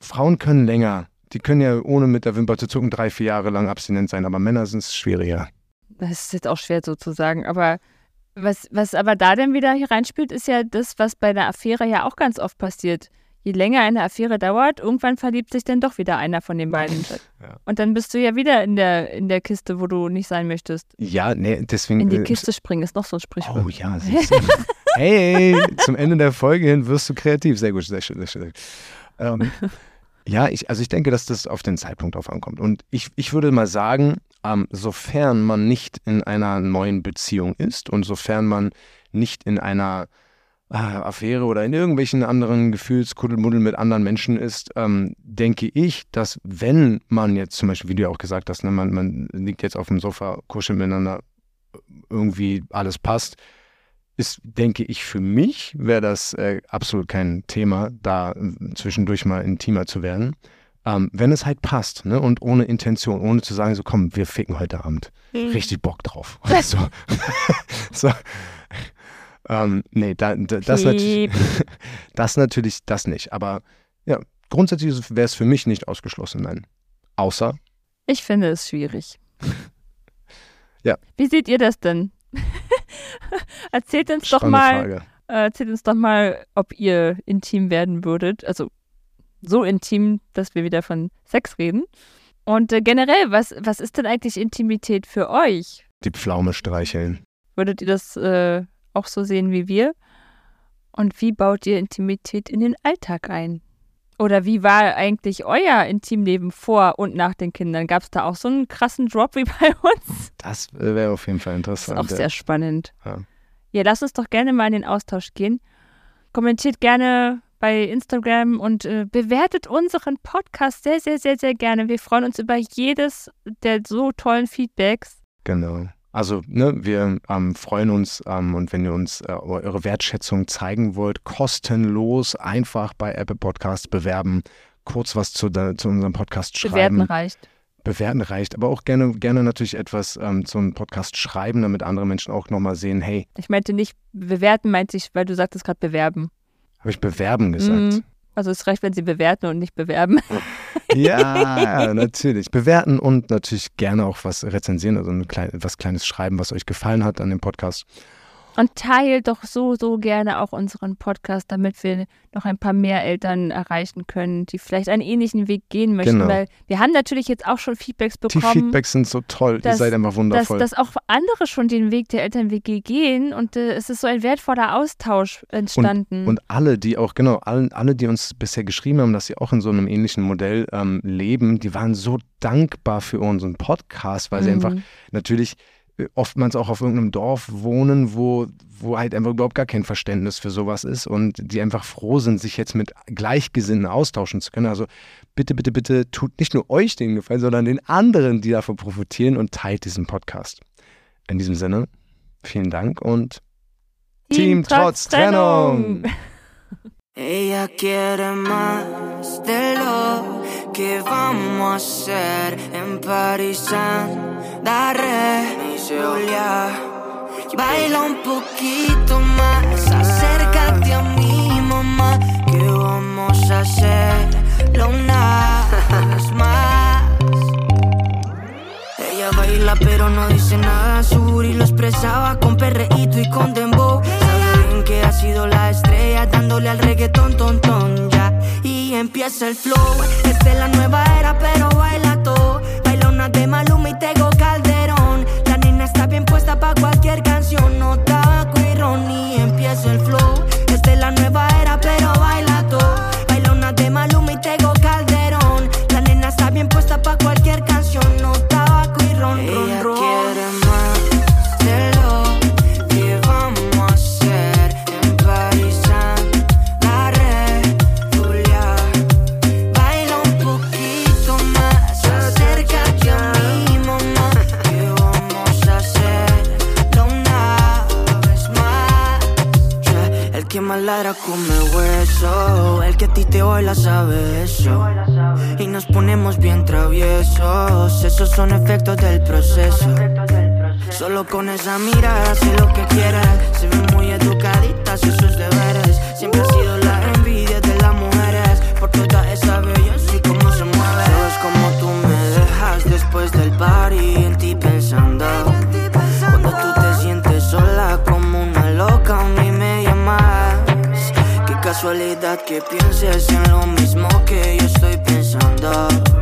Frauen können länger, die können ja ohne mit der Wimper zu zucken drei, vier Jahre lang abstinent sein, aber Männer sind es schwieriger. Das ist jetzt auch schwer so zu sagen, aber was, was aber da dann wieder hier reinspielt, ist ja das, was bei einer Affäre ja auch ganz oft passiert je länger eine Affäre dauert, irgendwann verliebt sich dann doch wieder einer von den beiden. Ja. Und dann bist du ja wieder in der, in der Kiste, wo du nicht sein möchtest. Ja, nee, deswegen. In die äh, Kiste springen ist noch so ein Sprichwort. Oh ja, siehst du. hey, zum Ende der Folge hin wirst du kreativ. Sehr gut, sehr schön, sehr schön. Ähm, ja, ich, also ich denke, dass das auf den Zeitpunkt drauf ankommt. Und ich, ich würde mal sagen, ähm, sofern man nicht in einer neuen Beziehung ist und sofern man nicht in einer Affäre oder in irgendwelchen anderen Gefühlskuddelmuddel mit anderen Menschen ist, ähm, denke ich, dass wenn man jetzt zum Beispiel, wie du ja auch gesagt hast, ne, man, man liegt jetzt auf dem Sofa, kuschelt miteinander, irgendwie alles passt, ist, denke ich, für mich wäre das äh, absolut kein Thema, da äh, zwischendurch mal intimer zu werden. Ähm, wenn es halt passt, ne, und ohne Intention, ohne zu sagen, so komm, wir ficken heute Abend. Mhm. Richtig Bock drauf. so. so. Ähm, nee, da, da, das, natürlich, das natürlich, das nicht. Aber ja, grundsätzlich wäre es für mich nicht ausgeschlossen, nein. Außer. Ich finde es schwierig. ja. Wie seht ihr das denn? erzählt uns Spannende doch mal, äh, erzählt uns doch mal, ob ihr intim werden würdet. Also so intim, dass wir wieder von Sex reden. Und äh, generell, was, was ist denn eigentlich Intimität für euch? Die Pflaume streicheln. Würdet ihr das äh, auch so sehen wie wir? Und wie baut ihr Intimität in den Alltag ein? Oder wie war eigentlich euer Intimleben vor und nach den Kindern? Gab es da auch so einen krassen Drop wie bei uns? Das wäre auf jeden Fall interessant. Das ist auch sehr spannend. Ja. ja, lass uns doch gerne mal in den Austausch gehen. Kommentiert gerne bei Instagram und äh, bewertet unseren Podcast sehr, sehr, sehr, sehr gerne. Wir freuen uns über jedes der so tollen Feedbacks. Genau. Also, ne, wir ähm, freuen uns ähm, und wenn ihr uns äh, eure Wertschätzung zeigen wollt, kostenlos einfach bei Apple Podcasts bewerben, kurz was zu, zu unserem Podcast schreiben. Bewerten reicht. Bewerten reicht, aber auch gerne, gerne natürlich etwas ähm, zum Podcast schreiben, damit andere Menschen auch nochmal sehen, hey. Ich meinte nicht bewerten, meinte ich, weil du sagtest gerade bewerben. Habe ich bewerben gesagt? Mhm. Also es reicht, wenn sie bewerten und nicht bewerben. ja, natürlich. Bewerten und natürlich gerne auch was rezensieren, also ein klein, was Kleines schreiben, was euch gefallen hat an dem Podcast. Und teilt doch so, so gerne auch unseren Podcast, damit wir noch ein paar mehr Eltern erreichen können, die vielleicht einen ähnlichen Weg gehen möchten. Genau. Weil wir haben natürlich jetzt auch schon Feedbacks bekommen. Die Feedbacks sind so toll, dass, ihr seid einfach wundervoll. Dass, dass auch andere schon den Weg der Eltern-WG gehen und äh, es ist so ein wertvoller Austausch entstanden. Und, und, alle, die auch, genau, alle, alle, die uns bisher geschrieben haben, dass sie auch in so einem ähnlichen Modell ähm, leben, die waren so dankbar für unseren Podcast, weil mhm. sie einfach natürlich oftmals auch auf irgendeinem Dorf wohnen, wo, wo halt einfach überhaupt gar kein Verständnis für sowas ist und die einfach froh sind, sich jetzt mit Gleichgesinnten austauschen zu können. Also bitte, bitte, bitte tut nicht nur euch den Gefallen, sondern den anderen, die davon profitieren und teilt diesen Podcast. In diesem Sinne, vielen Dank und Team, Team trotz, trotz Trennung. Ella quiere más de lo que vamos a hacer en París. Daré Julia. Baila un poquito más, acércate a mi mamá, que vamos a hacerlo una vez más. Ella baila pero no dice nada, su y lo expresaba con perreíto y con dembow que ha sido la estrella dándole al reggaetón, ton, ton, ya. Y empieza el flow, esta es la nueva era, pero baila ladra come hueso. El que a ti te baila sabe eso. Y nos ponemos bien traviesos. Esos son efectos del proceso. Solo con esa mirada sé lo que quieras, Se ve muy educadita, hace sus deberes. Siempre ha sido casualidad que pienses en lo mismo que yo estoy pensando.